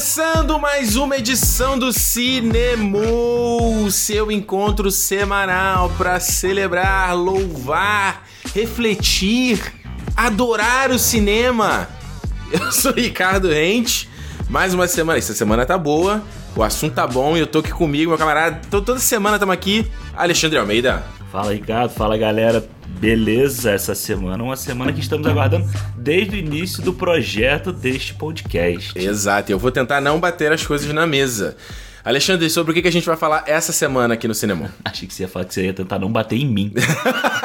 Começando mais uma edição do Cinemu, seu encontro semanal para celebrar, louvar, refletir, adorar o cinema. Eu sou Ricardo Rente. Mais uma semana, essa semana tá boa, o assunto tá bom e eu tô aqui comigo, meu camarada. Tô, toda semana estamos aqui, Alexandre Almeida. Fala Ricardo, fala galera, beleza? Essa semana, uma semana que estamos aguardando desde o início do projeto deste podcast. Exato, eu vou tentar não bater as coisas na mesa. Alexandre, sobre o que a gente vai falar essa semana aqui no cinema? Achei que você ia falar que você ia tentar não bater em mim.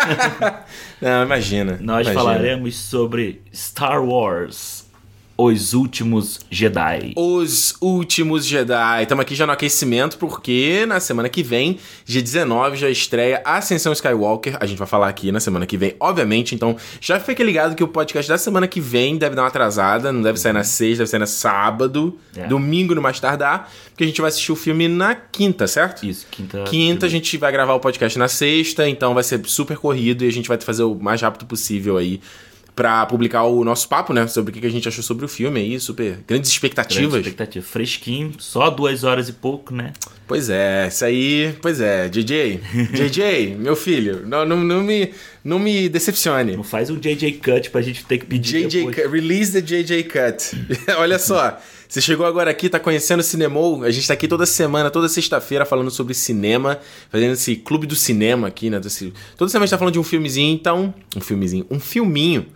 não, imagina. Nós imagina. falaremos sobre Star Wars os Últimos Jedi. Os Últimos Jedi. Estamos aqui já no aquecimento, porque na semana que vem, dia 19, já estreia Ascensão Skywalker. A gente vai falar aqui na semana que vem, obviamente. Então, já fique ligado que o podcast da semana que vem deve dar uma atrasada. Não deve sair na sexta, deve sair na sábado. É. Domingo no mais tardar. Porque a gente vai assistir o filme na quinta, certo? Isso, quinta. Quinta, a gente vai gravar o podcast na sexta. Então, vai ser super corrido e a gente vai fazer o mais rápido possível aí para publicar o nosso papo, né? Sobre o que a gente achou sobre o filme aí, super grandes expectativas. Grande expectativa. Fresquinho, só duas horas e pouco, né? Pois é, isso aí, pois é, JJ, JJ, meu filho, não, não, não, me, não me decepcione. Não faz um JJ Cut pra gente ter que pedir JJ Cut, release the JJ Cut. Olha só, você chegou agora aqui, tá conhecendo o Cinemou, a gente tá aqui toda semana, toda sexta-feira falando sobre cinema, fazendo esse clube do cinema aqui, né? Desse, toda semana a gente tá falando de um filmezinho, então, um filmezinho, um filminho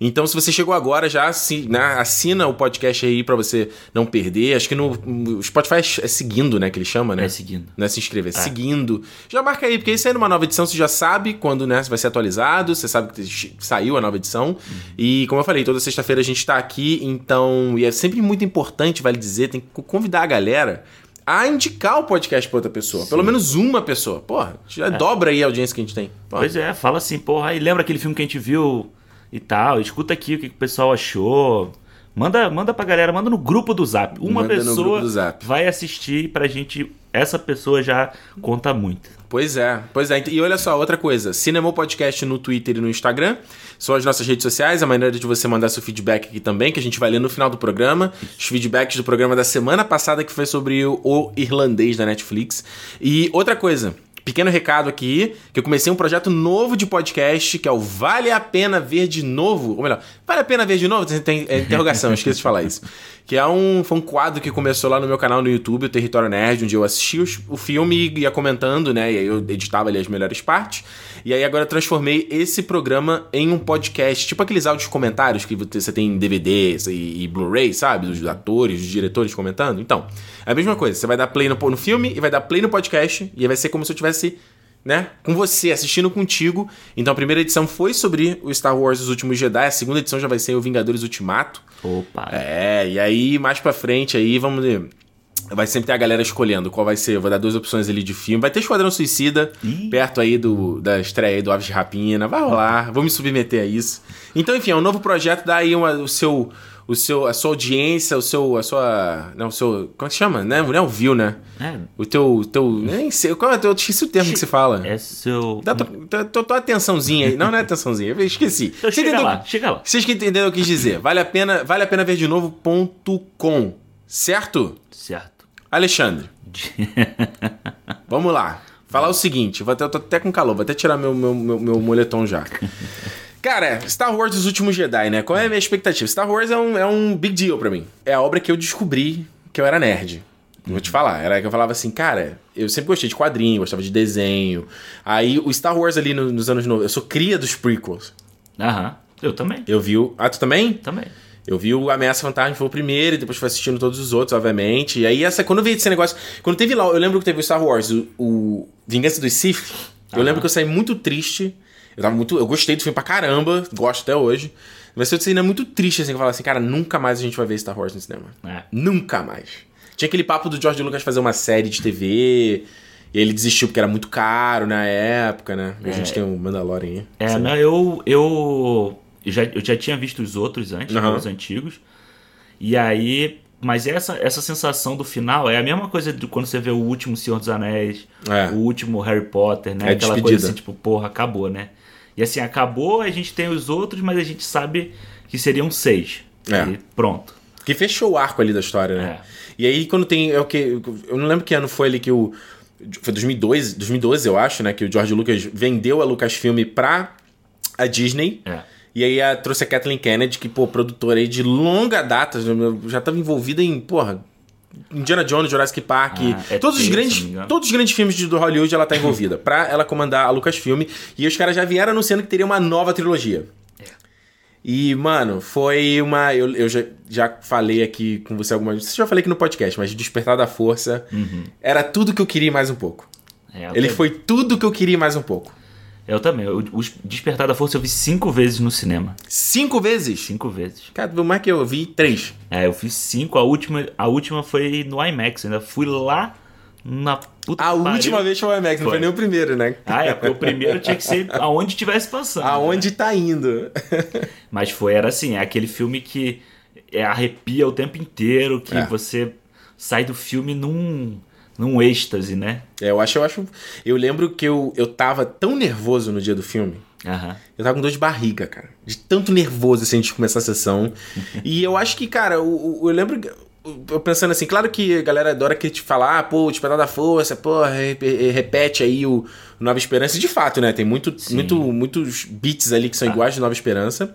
então, se você chegou agora, já né, assina o podcast aí para você não perder. Acho que no, no Spotify é seguindo, né? Que ele chama, né? É seguindo. Não é se inscrever, é, é. seguindo. Já marca aí, porque isso aí numa nova edição você já sabe quando né, vai ser atualizado, você sabe que saiu a nova edição. Uhum. E como eu falei, toda sexta-feira a gente tá aqui, então. E é sempre muito importante, vale dizer, tem que convidar a galera a indicar o podcast pra outra pessoa. Sim. Pelo menos uma pessoa. Porra, já é. dobra aí a audiência que a gente tem. Porra. Pois é, fala assim, porra, aí lembra aquele filme que a gente viu e tal. Escuta aqui o que, o pessoal achou. Manda, manda pra galera, manda no grupo do Zap. Uma manda pessoa Zap. vai assistir pra gente. Essa pessoa já conta muito. Pois é, pois é. E olha só, outra coisa: Cinema Podcast no Twitter e no Instagram. São as nossas redes sociais, a maneira de você mandar seu feedback aqui também, que a gente vai ler no final do programa. Os feedbacks do programa da semana passada, que foi sobre o, o irlandês da Netflix. E outra coisa, pequeno recado aqui, que eu comecei um projeto novo de podcast, que é o Vale a Pena Ver de Novo. Ou melhor, Vale a Pena Ver de Novo? Tem, é, interrogação, esqueci de falar isso. Que é um, foi um quadro que começou lá no meu canal no YouTube, o Território Nerd, onde eu assisti o filme e ia comentando, né? E aí eu editava ali as melhores partes. E aí agora eu transformei esse programa em um podcast, tipo aqueles áudios comentários que você tem em DVDs e, e Blu-ray, sabe? Dos atores, dos diretores comentando. Então, é a mesma coisa. Você vai dar play no, no filme e vai dar play no podcast e aí vai ser como se eu tivesse né, com você, assistindo contigo. Então a primeira edição foi sobre o Star Wars Os Últimos Jedi, a segunda edição já vai ser o Vingadores Ultimato. Opa! É, e aí mais pra frente aí, vamos ver. Vai sempre ter a galera escolhendo qual vai ser. Eu vou dar duas opções ali de filme. Vai ter Esquadrão Suicida, Ih. perto aí do, da estreia aí do Aves de Rapina. Vai rolar, vou me submeter a isso. Então, enfim, é um novo projeto, dá aí uma, o seu. O seu, a sua audiência, o seu, a sua, não, o seu, como é que chama? Não é, não é o view, né? É. O teu, teu, nem sei, qual é, eu esqueci o termo que se fala. É seu... Dá tua, tua, tua atençãozinha aí, não, não é atençãozinha, eu esqueci. Então chega entendeu, lá, chega lá. Vocês que entenderam o que eu quis dizer, vale a pena, vale a pena ver de novo ponto com, certo? Certo. Alexandre. vamos lá. Falar o seguinte, vou até, eu tô até com calor, vou até tirar meu, meu, meu, meu moletom já. Cara, Star Wars Os Últimos Jedi, né? Qual é a minha expectativa? Star Wars é um, é um big deal pra mim. É a obra que eu descobri que eu era nerd. Vou te falar, era que eu falava assim, cara, eu sempre gostei de quadrinho, gostava de desenho. Aí o Star Wars ali no, nos anos 90, eu sou cria dos prequels. Aham, eu também. Eu vi o. Ah, tu também? Também. Eu vi o Ameaça Fantasma, foi o primeiro, e depois fui assistindo todos os outros, obviamente. E aí, essa, quando eu vi esse negócio. Quando teve lá, eu lembro que teve o Star Wars, o, o Vingança dos Sith. Eu lembro que eu saí muito triste. Eu tava muito. Eu gostei do filme pra caramba, gosto até hoje. Mas eu ainda muito triste, assim, que eu falava assim, cara, nunca mais a gente vai ver Star Wars no cinema. É. Nunca mais. Tinha aquele papo do George Lucas fazer uma série de TV. E ele desistiu porque era muito caro na época, né? É. A gente tem o um Mandalorian aí. É, não, eu. Eu eu já, eu já tinha visto os outros antes, uhum. os antigos. E aí. Mas essa, essa sensação do final é a mesma coisa de quando você vê o último Senhor dos Anéis, é. o último Harry Potter, né? É Aquela despedida. coisa assim, tipo, porra, acabou, né? E assim, acabou, a gente tem os outros, mas a gente sabe que seriam seis. É. E pronto. Que fechou o arco ali da história, né? É. E aí quando tem. É o que. Eu não lembro que ano foi ali que o. Foi 2002, 2012, eu acho, né? Que o George Lucas vendeu a Lucasfilm pra a Disney. É. E aí a, trouxe a Kathleen Kennedy, que, pô, produtora aí de longa data, já estava envolvida em, porra, Indiana Jones, Jurassic Park, ah, é todos, os grandes, todos os grandes filmes do Hollywood ela tá envolvida, pra ela comandar a Lucasfilm. E os caras já vieram anunciando que teria uma nova trilogia. É. E, mano, foi uma. Eu, eu já, já falei aqui com você algumas vezes. Já falei aqui no podcast, mas Despertar da Força uhum. era tudo que eu queria mais um pouco. É, Ele foi tudo que eu queria mais um pouco. Eu também. O Despertar da Força eu vi cinco vezes no cinema. Cinco vezes? Cinco vezes. Cara, como é que eu vi três? É, eu fiz cinco. A última, a última foi no IMAX. Eu ainda fui lá na puta A pariu. última vez foi o IMAX, foi. não foi nem o primeiro, né? Ah, é, porque o primeiro tinha que ser aonde tivesse passando. Aonde né? tá indo. Mas foi, era assim, é aquele filme que é, arrepia o tempo inteiro, que é. você sai do filme num num êxtase, né? É, eu acho, eu acho. Eu lembro que eu, eu tava tão nervoso no dia do filme. Uhum. Eu tava com dor de barriga, cara. De tanto nervoso assim de começar a sessão. e eu acho que, cara, eu, eu lembro. Eu pensando assim, claro que a galera adora que te falar, ah, pô, o Despertar da Força, pô, repete aí o Nova Esperança. De fato, né? Tem muito, muito, muitos beats ali que são ah. iguais de Nova Esperança.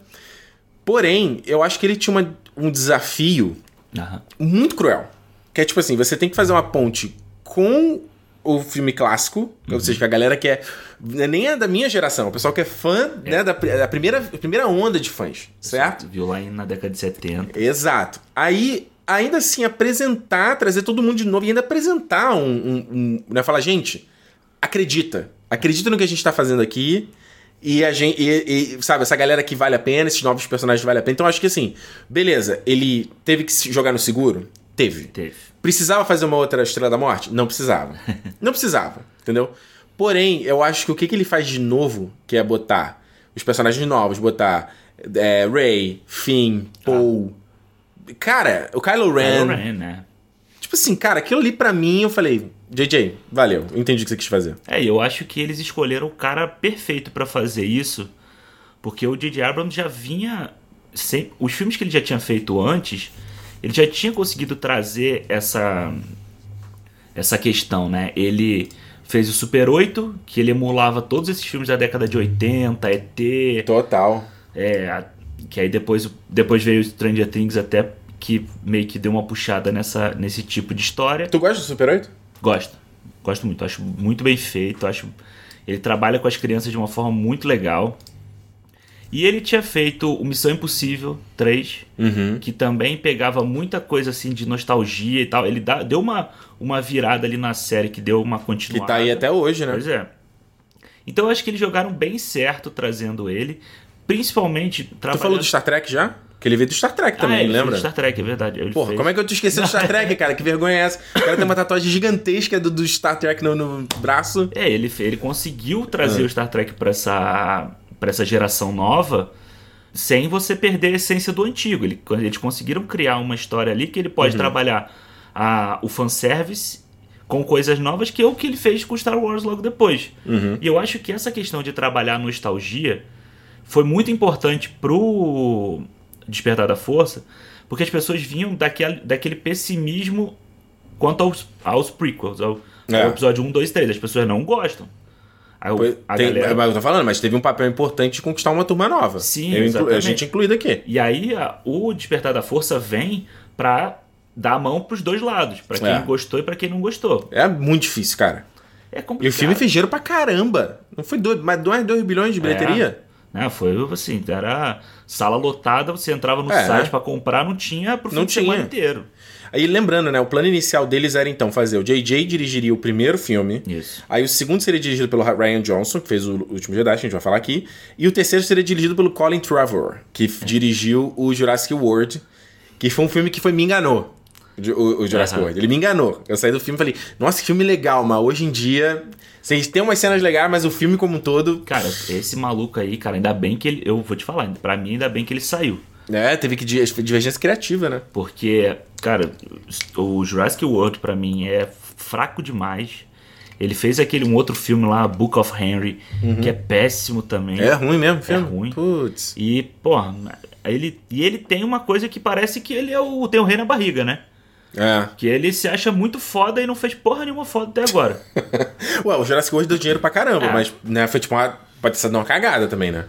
Porém, eu acho que ele tinha uma, um desafio uhum. muito cruel. Que é tipo assim, você tem que fazer uma ponte com o filme clássico, uhum. ou seja, que a galera que é. Nem é da minha geração, o pessoal que é fã é. Né, da, da primeira, primeira onda de fãs, certo? Viu lá na década de 70. Exato. Aí, ainda assim, apresentar, trazer todo mundo de novo e ainda apresentar um. um, um né, falar, gente, acredita. Acredita no que a gente tá fazendo aqui. E a gente. E, e, sabe, essa galera que vale a pena, esses novos personagens vale a pena. Então acho que assim, beleza, ele teve que jogar no seguro? Teve. Teve. Precisava fazer uma outra Estrela da Morte? Não precisava. Não precisava, entendeu? Porém, eu acho que o que, que ele faz de novo, que é botar os personagens novos, botar é, Ray, Finn, Paul. Ah. Cara, o Kylo Ren. Kylo Ren, né? Tipo assim, cara, aquilo ali pra mim eu falei, JJ, valeu, entendi o que você quis fazer. É, eu acho que eles escolheram o cara perfeito para fazer isso, porque o J.J. Abrams já vinha. Sem, os filmes que ele já tinha feito antes ele já tinha conseguido trazer essa essa questão, né? Ele fez o Super 8, que ele emulava todos esses filmes da década de 80, ET. Total. É, que aí depois, depois veio o Stranger Things até que meio que deu uma puxada nessa, nesse tipo de história. Tu gosta do Super 8? Gosto. Gosto muito. Acho muito bem feito. Acho ele trabalha com as crianças de uma forma muito legal. E ele tinha feito o Missão Impossível 3, uhum. que também pegava muita coisa assim de nostalgia e tal. Ele dá, deu uma, uma virada ali na série que deu uma continuada. Que tá aí até hoje, né? Pois é. Então eu acho que eles jogaram bem certo trazendo ele. Principalmente. Trabalhando... Tu falou do Star Trek já? Que ele veio do Star Trek também, ah, ele lembra? do Star Trek, é verdade. Ele Porra, fez... como é que eu te esqueci do Star Trek, cara? Que vergonha é essa? O cara tem uma tatuagem gigantesca do, do Star Trek no, no braço. É, ele, ele conseguiu trazer ah. o Star Trek pra essa para essa geração nova sem você perder a essência do antigo. Ele, eles conseguiram criar uma história ali que ele pode uhum. trabalhar a, o fanservice com coisas novas, que é o que ele fez com Star Wars logo depois. Uhum. E eu acho que essa questão de trabalhar nostalgia foi muito importante pro Despertar da Força, porque as pessoas vinham daquele, daquele pessimismo quanto aos, aos prequels, ao, é. ao episódio 1, 2 3. As pessoas não gostam. Aí, a tem, galera... Mas eu tô falando, mas teve um papel importante de conquistar uma turma nova. Sim, eu a gente incluído aqui. E aí a, o Despertar da Força vem pra dar a mão pros dois lados. para quem é. gostou e para quem não gostou. É muito difícil, cara. É complicado. E o filme fez dinheiro pra caramba. Não foi dois, mais 2 bilhões de é. bilheteria? É. foi assim, era sala lotada, você entrava no é. site para comprar, não tinha pro não fim tinha. inteiro. Aí lembrando, né? O plano inicial deles era então fazer o JJ dirigiria o primeiro filme. Isso. Aí o segundo seria dirigido pelo Ryan Johnson, que fez o Último Jedi, que a gente vai falar aqui. E o terceiro seria dirigido pelo Colin Trevor, que é. dirigiu o Jurassic World, que foi um filme que foi me enganou. O, o Jurassic uhum. World. Ele me enganou. Eu saí do filme e falei, nossa, que filme legal, mas hoje em dia. Vocês têm umas cenas legais, mas o filme como um todo. Cara, esse maluco aí, cara, ainda bem que ele. Eu vou te falar, pra mim, ainda bem que ele saiu. É, teve que divergência criativa, né? Porque, cara, o Jurassic World para mim é fraco demais. Ele fez aquele um outro filme lá, Book of Henry, uhum. que é péssimo também. É ruim mesmo, filme. É ruim. Putz. E, porra, Ele, e ele tem uma coisa que parece que ele é o, tem o rei na barriga, né? É. Que ele se acha muito foda e não fez porra nenhuma foda até agora. Ué, o Jurassic World deu dinheiro pra caramba, é. mas né, foi tipo uma. Pode ser uma cagada também, né?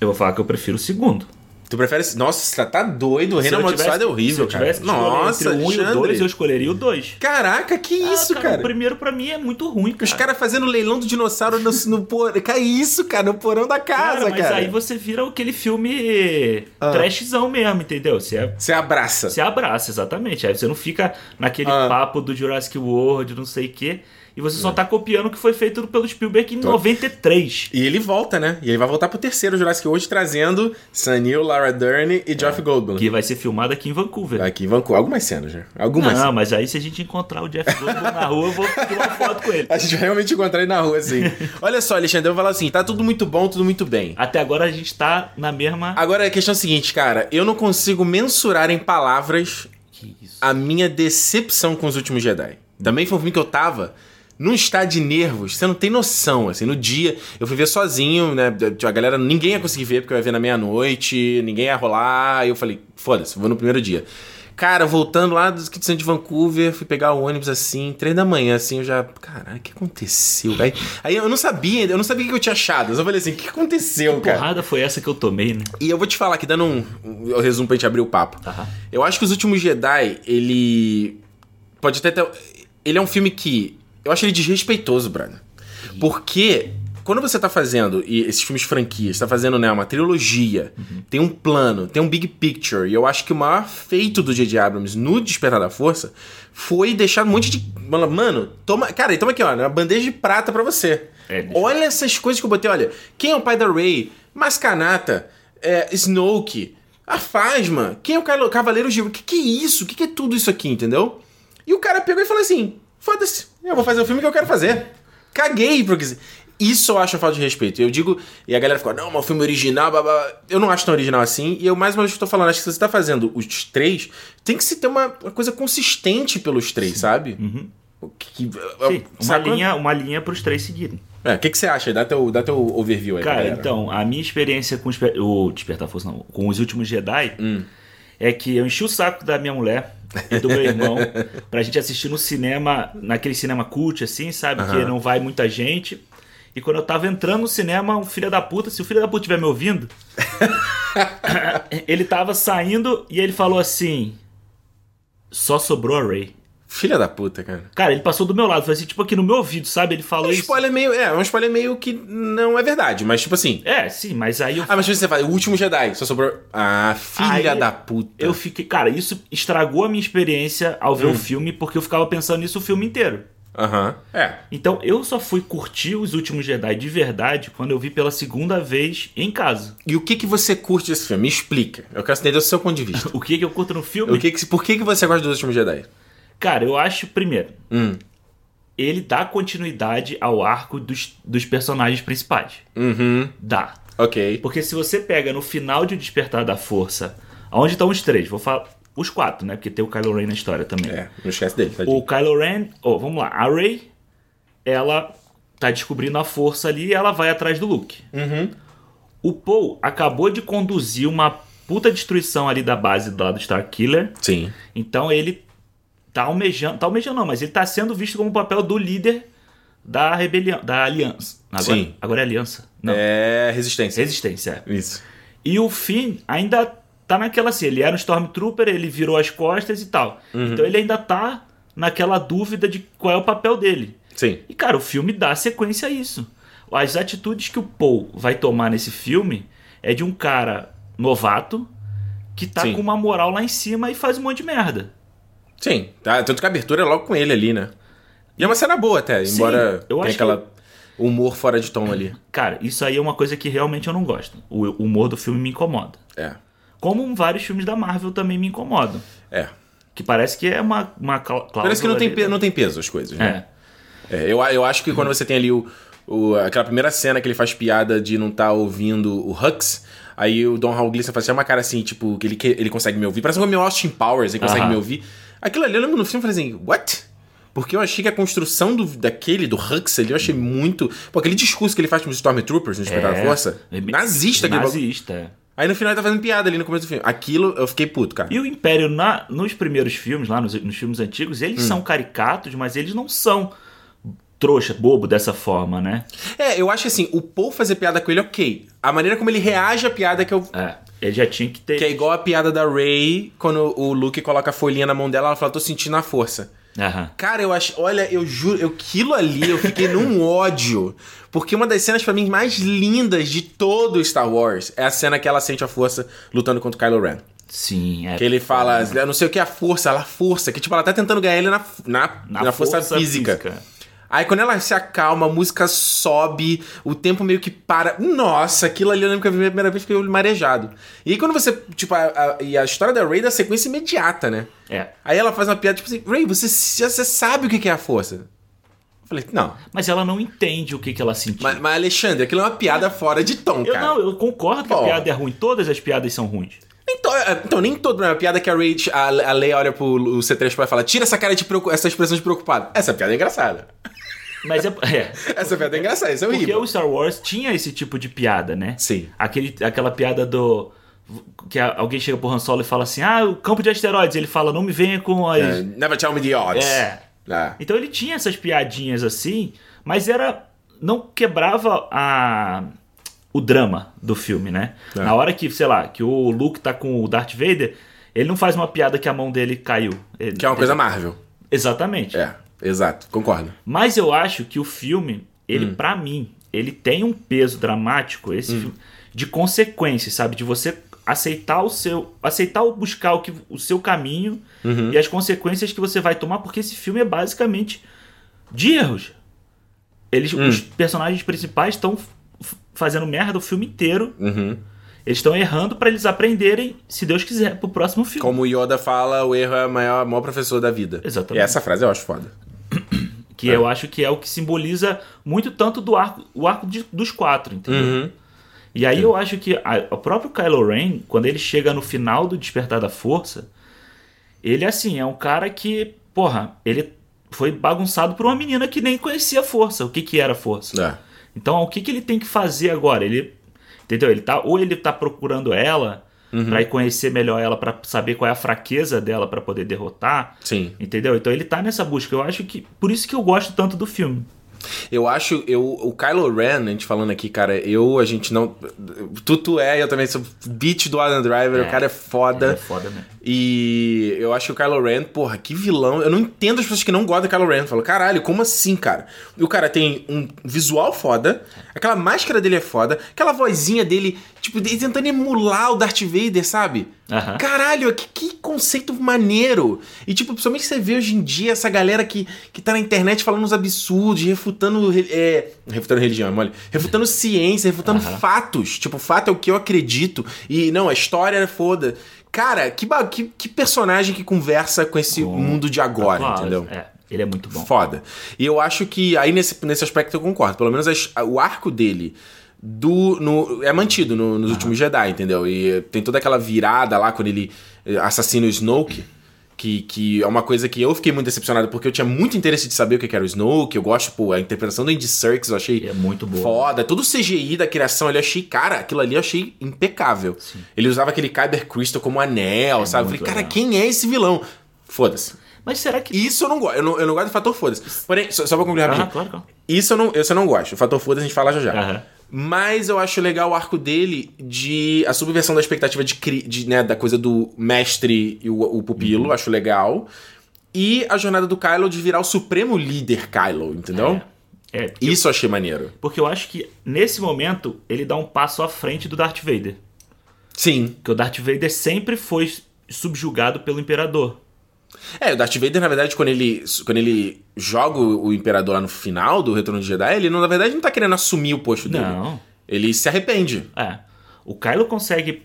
Eu vou falar que eu prefiro o segundo. Tu prefere. Nossa, você tá doido. O Reino Amaldiçoado é horrível, se eu tivesse cara. Nossa, entre o 1 e o 2, eu escolheria o 2. Caraca, que ah, isso, cara, cara? O primeiro pra mim é muito ruim, cara. Os caras fazendo leilão do dinossauro no, no porão. Que isso, cara? No porão da casa, cara. Mas cara. aí você vira aquele filme ah. trashzão mesmo, entendeu? Você, é... você abraça. Você abraça, exatamente. Aí você não fica naquele ah. papo do Jurassic World, não sei o quê. E você só tá copiando o que foi feito pelo Spielberg em Tô. 93. E ele volta, né? E ele vai voltar pro terceiro Jurassic World trazendo Sam Neill, Lara Dern e Jeff é. Goldblum. Que vai ser filmado aqui em Vancouver. Aqui em Vancouver. Algumas cenas, né? Algumas. Não, mas aí se a gente encontrar o Jeff Goldblum na rua, eu vou tirar uma foto com ele. A gente vai realmente encontrar ele na rua, assim. Olha só, Alexandre, eu vou falar assim, tá tudo muito bom, tudo muito bem. Até agora a gente tá na mesma... Agora a questão é a seguinte, cara. Eu não consigo mensurar em palavras a minha decepção com os últimos Jedi. Também foi um filme que eu tava num estado de nervos, você não tem noção, assim, no dia, eu fui ver sozinho, né, a galera, ninguém ia conseguir ver, porque eu ia ver na meia-noite, ninguém ia rolar, aí eu falei, foda-se, vou no primeiro dia. Cara, voltando lá do centro de Vancouver, fui pegar o ônibus assim, três da manhã, assim, eu já. Caralho, o que aconteceu? Aí, aí eu não sabia, eu não sabia o que eu tinha achado. Eu só falei assim, o que aconteceu, que cara? porrada foi essa que eu tomei, né? E eu vou te falar aqui, dando um, um resumo pra gente abrir o papo. Uhum. Eu acho que os últimos Jedi, ele. Pode até ter. Ele é um filme que eu acho ele desrespeitoso, brother. Porque quando você tá fazendo e esses filmes franquias, tá fazendo né, uma trilogia, uhum. tem um plano, tem um big picture, e eu acho que o maior feito do J.J. Abrams no Despertar da Força foi deixar um monte de. Mano, toma. Cara, toma aqui, ó, uma bandeja de prata para você. É, olha essas coisas que eu botei, olha. Quem é o pai da Ray? Mascanata, é, Snoke, a Fasma, quem é o Cavaleiro de. O que, que é isso? O que, que é tudo isso aqui, entendeu? E o cara pegou e falou assim: Foda-se, eu vou fazer o filme que eu quero fazer. Caguei pro que. Isso eu acho falta de respeito. Eu digo, e a galera ficou, não, mas o filme original, blá, blá. eu não acho tão original assim. E eu mais uma vez estou falando, acho que se você tá fazendo os três, tem que se ter uma, uma coisa consistente pelos três, Sim. sabe? Uhum. Que, Sim, uma, linha, uma linha pros três seguirem. É, o que, que você acha? Dá teu, dá teu overview aí. Cara, então, a minha experiência com o Despertar Força, não, com os últimos Jedi hum. é que eu enchi o saco da minha mulher e do meu irmão pra gente assistir no cinema, naquele cinema cult, assim, sabe? Uhum. Que não vai muita gente. E quando eu tava entrando no cinema, um filho da puta, se o filho da puta estiver me ouvindo, ele tava saindo e ele falou assim: só sobrou a Ray. Filha da puta, cara. Cara, ele passou do meu lado, foi assim, tipo aqui no meu ouvido, sabe? Ele falou um spoiler isso. Meio, é, um spoiler meio que não é verdade, mas tipo assim. É, sim, mas aí eu. Ah, mas você fala, o último Jedi, só sobrou. Ah, filha aí, da puta. Eu fiquei. Cara, isso estragou a minha experiência ao ver hum. o filme, porque eu ficava pensando nisso o filme inteiro. Aham. Uhum. É. Então eu só fui curtir os últimos Jedi de verdade quando eu vi pela segunda vez em casa. E o que que você curte desse filme? Me explica. Eu quero entender o seu ponto de vista. o que que eu curto no filme? O que que, por que que você gosta dos últimos Jedi? Cara, eu acho, primeiro, hum. ele dá continuidade ao arco dos, dos personagens principais. Uhum. Dá. Ok. Porque se você pega no final de Despertar da Força, onde estão os três? Vou falar. Os quatro, né? Porque tem o Kylo Ren na história também. É, não esquece dele. Tadinho. O Kylo Ren. Oh, vamos lá. A Rey, ela tá descobrindo a força ali e ela vai atrás do Luke. Uhum. O Paul acabou de conduzir uma puta destruição ali da base do lado do Star Killer. Sim. Então ele tá almejando, tá almejando não, mas ele tá sendo visto como o papel do líder da rebelião, da aliança. Agora, Sim. Agora é aliança? Não. É resistência. Resistência, é. Isso. E o Finn ainda tá naquela assim, ele era um Stormtrooper, ele virou as costas e tal. Uhum. Então ele ainda tá naquela dúvida de qual é o papel dele. Sim. E cara, o filme dá sequência a isso. As atitudes que o Paul vai tomar nesse filme é de um cara novato que tá Sim. com uma moral lá em cima e faz um monte de merda. Sim, tá, tanto que a abertura é logo com ele ali, né? E é uma cena boa até, Sim, embora tenha aquela que... humor fora de tom ali. Cara, isso aí é uma coisa que realmente eu não gosto. O humor do filme me incomoda. É. Como vários filmes da Marvel também me incomodam. É. Que parece que é uma, uma cláusula. Parece que não tem, pe não tem peso as coisas, né? É. é. eu, eu acho que quando você tem ali o, o, aquela primeira cena que ele faz piada de não estar tá ouvindo o Hux, aí o Don Hall Gleason faz uma cara assim, tipo, que ele, que ele consegue me ouvir. Parece um meu Austin Powers, ele consegue uh -huh. me ouvir. Aquilo ali eu lembro no filme e falei assim, what? Porque eu achei que a construção do, daquele, do Hux ali, eu achei muito. Pô, aquele discurso que ele faz com os Stormtroopers no Despertar é, da Força. É nazista, aquele Nazista. Aí no final ele tá fazendo piada ali no começo do filme. Aquilo eu fiquei puto, cara. E o Império, na, nos primeiros filmes, lá nos, nos filmes antigos, eles hum. são caricatos, mas eles não são trouxa, bobo dessa forma, né? É, eu acho assim, o Paul fazer piada com ele, ok. A maneira como ele reage à piada que eu. É, ele já tinha que ter. Que é igual a piada da Ray quando o Luke coloca a folhinha na mão dela, ela fala, tô sentindo a força. Uhum. Cara, eu acho. Olha, eu juro, eu, aquilo ali eu fiquei num ódio. Porque uma das cenas, para mim, mais lindas de todo Star Wars é a cena que ela sente a força lutando contra o Kylo Ren. Sim, é. Que ele fala, não sei o que é a força, ela força. Que tipo, ela tá tentando ganhar ele na, na, na, na força, força, física. física. Aí quando ela se acalma, a música sobe, o tempo meio que para. Nossa, aquilo ali eu lembro que a primeira vez fiquei marejado. E aí quando você. Tipo, a, a, e a história da Ray da sequência imediata, né? É. Aí ela faz uma piada, tipo assim, Ray, você, você sabe o que é a força. Eu falei, não. Mas ela não entende o que, que ela sentiu. Mas, mas Alexandre, aquilo é uma piada fora de tom, eu, cara. Não, eu concordo que Pô. a piada é ruim. Todas as piadas são ruins. Então, é, então nem todo, né? A piada que a Ray, a, a Leia olha pro C3 e fala, tira essa cara de essa expressão de preocupado. Essa piada é engraçada. Mas é, é. Essa piada é engraçada, isso é horrível. Porque o Star Wars tinha esse tipo de piada, né? Sim. Aquele, aquela piada do. Que alguém chega pro Han Solo e fala assim: Ah, o campo de asteroides. Ele fala: Não me venha com as. Uh, never tell me the odds. É. Ah. Então ele tinha essas piadinhas assim, mas era. Não quebrava a. O drama do filme, né? É. Na hora que, sei lá, que o Luke tá com o Darth Vader, ele não faz uma piada que a mão dele caiu. Ele, que é uma coisa Marvel. Exatamente. É. Exato, concordo. Mas eu acho que o filme, ele hum. para mim, ele tem um peso dramático, esse hum. filme, de consequências, sabe? De você aceitar o seu, aceitar ou buscar o, que, o seu caminho uhum. e as consequências que você vai tomar, porque esse filme é basicamente de erros. Eles, hum. Os personagens principais estão fazendo merda o filme inteiro. Uhum. Eles estão errando para eles aprenderem, se Deus quiser, pro próximo filme. Como o Yoda fala, o erro é o maior, maior professor da vida. Exatamente. E essa frase eu acho foda. Que é. eu acho que é o que simboliza muito tanto do arco, o arco de, dos quatro, entendeu? Uhum. E aí eu acho que a, o próprio Kylo Ren, quando ele chega no final do Despertar da Força, ele assim, é um cara que, porra, ele foi bagunçado por uma menina que nem conhecia a força, o que que era a força. É. Então, o que que ele tem que fazer agora? Ele entendeu? Ele tá ou ele tá procurando ela, uhum. para ir conhecer melhor ela, para saber qual é a fraqueza dela para poder derrotar. Sim. Entendeu? Então ele tá nessa busca. Eu acho que por isso que eu gosto tanto do filme. Eu acho, eu, o Kylo Ren, a gente falando aqui, cara, eu, a gente não. Tu, tu é, eu também sou beat do Adam Driver, é, o cara é foda. É foda mesmo. E eu acho que o Kylo Ren, porra, que vilão. Eu não entendo as pessoas que não gostam do Kylo Ren. Falam, caralho, como assim, cara? E o cara tem um visual foda, aquela máscara dele é foda, aquela vozinha dele, tipo, tentando emular o Darth Vader, sabe? Uhum. Caralho, que, que, conceito maneiro. E, tipo, principalmente você vê hoje em dia essa galera que, que tá na internet falando uns absurdos, refutando. É, refutando religião, é mole. Refutando ciência, refutando uhum. fatos. Tipo, fato é o que eu acredito. E não, a história é foda. Cara, que, que, que personagem que conversa com esse bom, mundo de agora, claro, entendeu? É, ele é muito bom. Foda. E eu acho que aí nesse, nesse aspecto eu concordo. Pelo menos as, o arco dele do no, é mantido no, nos últimos Jedi, entendeu? E tem toda aquela virada lá quando ele eh, assassina o Snoke. Que, que é uma coisa que eu fiquei muito decepcionado, porque eu tinha muito interesse de saber o que era o Snoke. Eu gosto, pô, a interpretação do Andy Serkis eu achei é muito boa. foda. Todo o CGI da criação ali eu achei, cara, aquilo ali eu achei impecável. Sim. Ele usava aquele Kyber Crystal como anel, é sabe? Eu falei, cara, legal. quem é esse vilão? Foda-se. Mas será que. Isso eu não gosto. Eu não, eu não gosto do fator foda-se. Porém, só, só pra concluir rapidinho. Ah, claro, claro. Isso eu não, isso eu não gosto. O fator foda-se a gente fala já já. Aham. Mas eu acho legal o arco dele de. a subversão da expectativa de, de né, da coisa do mestre e o, o pupilo, uhum. acho legal. E a jornada do Kylo de virar o supremo líder Kylo, entendeu? É. é Isso eu achei maneiro. Porque eu acho que nesse momento ele dá um passo à frente do Darth Vader. Sim. Porque o Darth Vader sempre foi subjugado pelo Imperador. É, o Darth Vader, na verdade, quando ele, quando ele joga o Imperador lá no final do Retorno de Jedi, ele, na verdade, não tá querendo assumir o posto dele. Não. Ele se arrepende. É. O Kylo consegue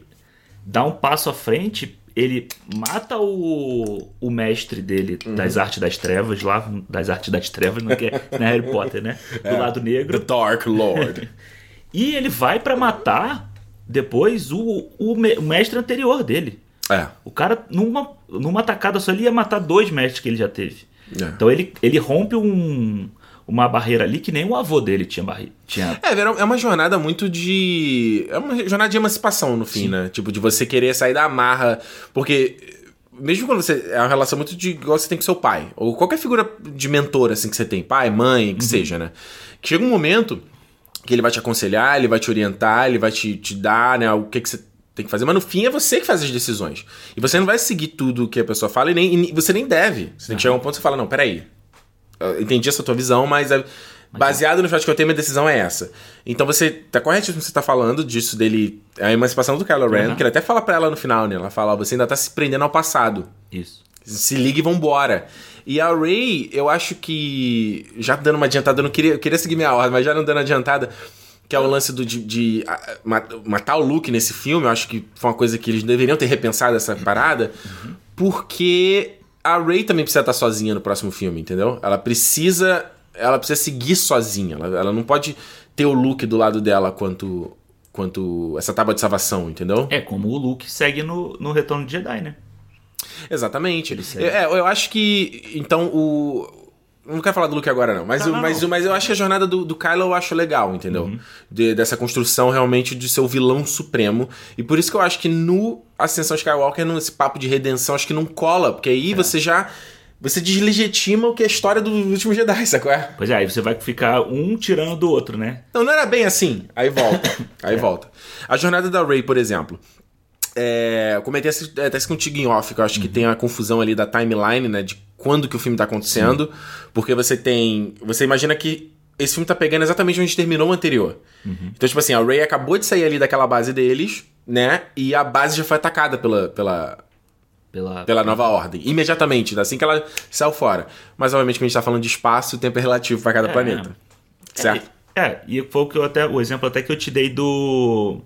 dar um passo à frente, ele mata o, o mestre dele uhum. das artes das trevas, lá, das artes das trevas, não é, não é Harry Potter, né? Do é, lado negro. The Dark Lord. e ele vai para matar depois o, o, o mestre anterior dele. É. O cara, numa, numa tacada só, ele ia matar dois mestres que ele já teve. É. Então ele, ele rompe um, uma barreira ali que nem o avô dele tinha barreira. Tinha... É, é uma jornada muito de. É uma jornada de emancipação, no fim, Sim. né? Tipo, de você querer sair da amarra. Porque. Mesmo quando você. É uma relação muito de igual você tem com seu pai. Ou qualquer figura de mentor, assim, que você tem. Pai, mãe, que uhum. seja, né? Que chega um momento que ele vai te aconselhar, ele vai te orientar, ele vai te, te dar, né? O que, que você tem que fazer, mas no fim é você que faz as decisões. E você não vai seguir tudo que a pessoa fala e, nem, e você nem deve. Você tem que chegar a um ponto e você fala, não, peraí, eu entendi essa tua visão, mas é, baseado no fato que eu tenho, minha decisão é essa. Então você tá corretíssimo você tá falando disso dele, a emancipação do Kylo Ren, uhum. que ele até fala para ela no final, né? Ela fala, você ainda tá se prendendo ao passado. Isso. Se liga e vambora. E a Ray, eu acho que. Já dando uma adiantada, eu não queria, eu queria seguir minha ordem, mas já não dando adiantada. Que é o lance do, de, de matar o Luke nesse filme. Eu acho que foi uma coisa que eles deveriam ter repensado essa parada. Uhum. Porque a Ray também precisa estar sozinha no próximo filme, entendeu? Ela precisa. Ela precisa seguir sozinha. Ela, ela não pode ter o Luke do lado dela quanto. quanto essa tábua de salvação, entendeu? É como o Luke segue no, no Retorno de Jedi, né? Exatamente. É, eu acho que. Então, o. Não quero falar do Luke agora, não. Mas, não, não, mas, não. mas eu acho que a jornada do, do Kylo eu acho legal, entendeu? Uhum. De, dessa construção realmente de ser o vilão supremo. E por isso que eu acho que no Ascensão Skywalker, nesse papo de redenção, acho que não cola. Porque aí é. você já. Você deslegitima o que é a história do último Jedi, sacou? É? Pois é, aí você vai ficar um tirando do outro, né? Não, não era bem assim. Aí volta. Aí é. volta. A jornada da Rey, por exemplo. É, eu comentei até isso contigo em off, que eu acho uhum. que tem a confusão ali da timeline, né? De quando que o filme tá acontecendo. Sim. Porque você tem. Você imagina que esse filme tá pegando exatamente onde terminou o anterior. Uhum. Então, tipo assim, a Ray acabou de sair ali daquela base deles, né? E a base já foi atacada pela. pela pela, pela nova ordem. Imediatamente, assim que ela saiu fora. Mas, obviamente, que a gente tá falando de espaço, o tempo é relativo para cada é, planeta. Certo? É, é, e foi o, que eu até, o exemplo até que eu te dei do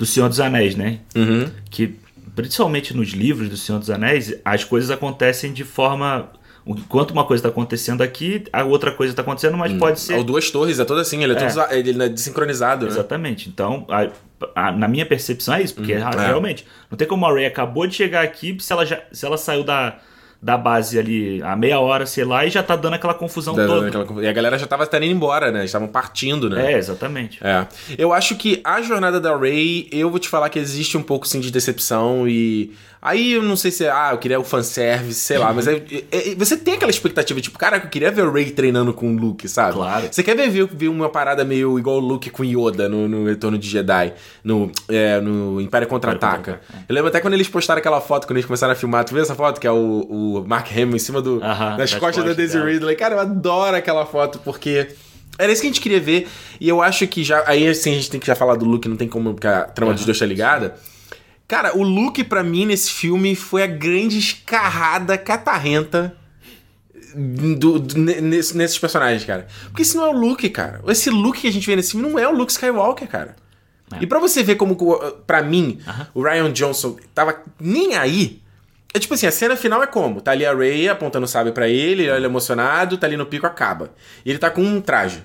do Senhor dos Anéis, né? Uhum. Que, principalmente nos livros do Senhor dos Anéis, as coisas acontecem de forma Enquanto uma coisa está acontecendo aqui, a outra coisa está acontecendo, mas hum. pode ser. O Duas Torres é todo assim, ele é, é. Todo, ele é desincronizado. Né? Exatamente. Então, a, a, na minha percepção é isso, porque hum, realmente não tem como a Ray acabou de chegar aqui, se ela, já, se ela saiu da, da base ali a meia hora, sei lá, e já tá dando aquela confusão da, toda. Aquela, e a galera já tava até indo embora, né? Estavam partindo, né? É, exatamente. É. Eu acho que a jornada da Ray, eu vou te falar que existe um pouco sim de decepção e Aí eu não sei se, ah, eu queria o fanservice, sei lá, mas é, é, você tem aquela expectativa, tipo, cara, eu queria ver o Ray treinando com o Luke, sabe? Claro. Você quer ver, ver uma parada meio igual o Luke com Yoda no, no Retorno de Jedi, no, é, no Império Contra-Ataca. É. Eu lembro até quando eles postaram aquela foto, quando eles começaram a filmar, tu viu essa foto? Que é o, o Mark Hamill em cima do, uh -huh, das, costas da Daisy Ridley. Cara, eu adoro aquela foto, porque... Era isso que a gente queria ver, e eu acho que já. Aí assim, a gente tem que já falar do Luke, não tem como, porque a trama dos dois tá ligada. Cara, o Luke, para mim, nesse filme, foi a grande escarrada catarrenta do, do, nesse, nesses personagens, cara. Porque esse não é o Luke, cara. Esse Luke que a gente vê nesse filme não é o Luke Skywalker, cara. É. E para você ver como, para mim, uh -huh. o Ryan Johnson tava nem aí. É tipo assim, a cena final é como? Tá ali a Ray apontando o sábio pra ele, ele é emocionado, tá ali no pico, acaba. E ele tá com um traje.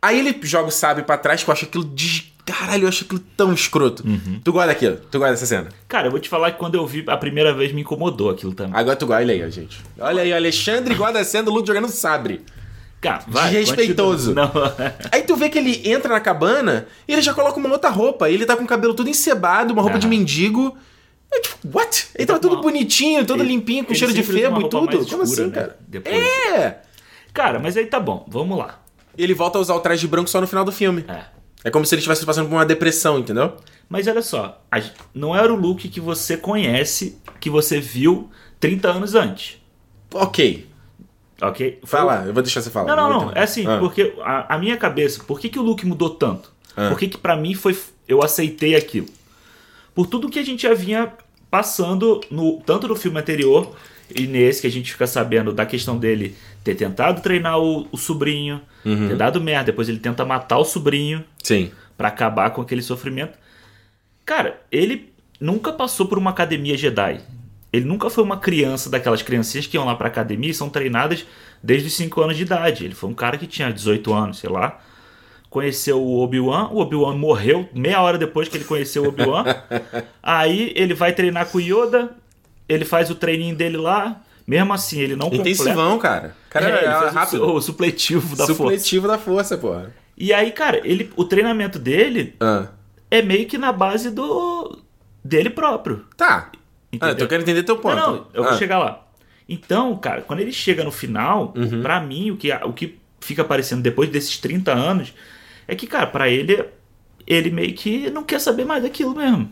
Aí ele joga o sábio pra trás, que eu acho aquilo des Caralho, eu acho aquilo tão escroto. Uhum. Tu gosta daquilo? Tu gosta dessa cena? Cara, eu vou te falar que quando eu vi a primeira vez me incomodou aquilo também. Agora tu gosta, olha aí, gente. Olha aí, Alexandre gosta da cena do Luke jogando sabre. Cara, vai, Desrespeitoso. Aí tu vê que ele entra na cabana e ele já coloca uma outra roupa. E ele tá com o cabelo todo encebado, uma roupa de mendigo. É tipo, what? Ele, tá tudo uma... bonitinho, todo ele, limpinho, com cheiro de febo e tudo. Escura, Como assim, né? cara? Depois. É! Cara, mas aí tá bom, vamos lá. Ele volta a usar o traje branco só no final do filme. É. É como se ele estivesse passando por uma depressão, entendeu? Mas olha só, não era o Luke que você conhece, que você viu 30 anos antes. Ok. Ok? Fala, eu vou deixar você falar. Não, não, não. É assim, ah. porque a, a, minha cabeça, por que, que o Luke mudou tanto? Ah. Por que, que pra mim foi. Eu aceitei aquilo? Por tudo que a gente já vinha passando, no, tanto no filme anterior e nesse, que a gente fica sabendo da questão dele ter tentado treinar o, o sobrinho, uhum. ter dado merda, depois ele tenta matar o sobrinho. Sim. para acabar com aquele sofrimento. Cara, ele nunca passou por uma academia Jedi. Ele nunca foi uma criança daquelas criancinhas que iam lá pra academia e são treinadas desde os 5 anos de idade. Ele foi um cara que tinha 18 anos, sei lá. Conheceu o Obi-Wan, o Obi-Wan morreu meia hora depois que ele conheceu o Obi-Wan. Aí ele vai treinar com o Yoda, ele faz o treininho dele lá, Mesmo assim, ele não Intensivão, completa... cara. Cara, é, é rápido. O, o, supletivo da supletivo força. Supletivo da força, porra. E aí, cara, ele, o treinamento dele ah. é meio que na base do dele próprio. Tá. Entendeu? Ah, eu quero entender teu ponto. Não, não eu ah. vou chegar lá. Então, cara, quando ele chega no final, uhum. para mim, o que, o que fica aparecendo depois desses 30 anos é que, cara, para ele, ele meio que não quer saber mais daquilo mesmo.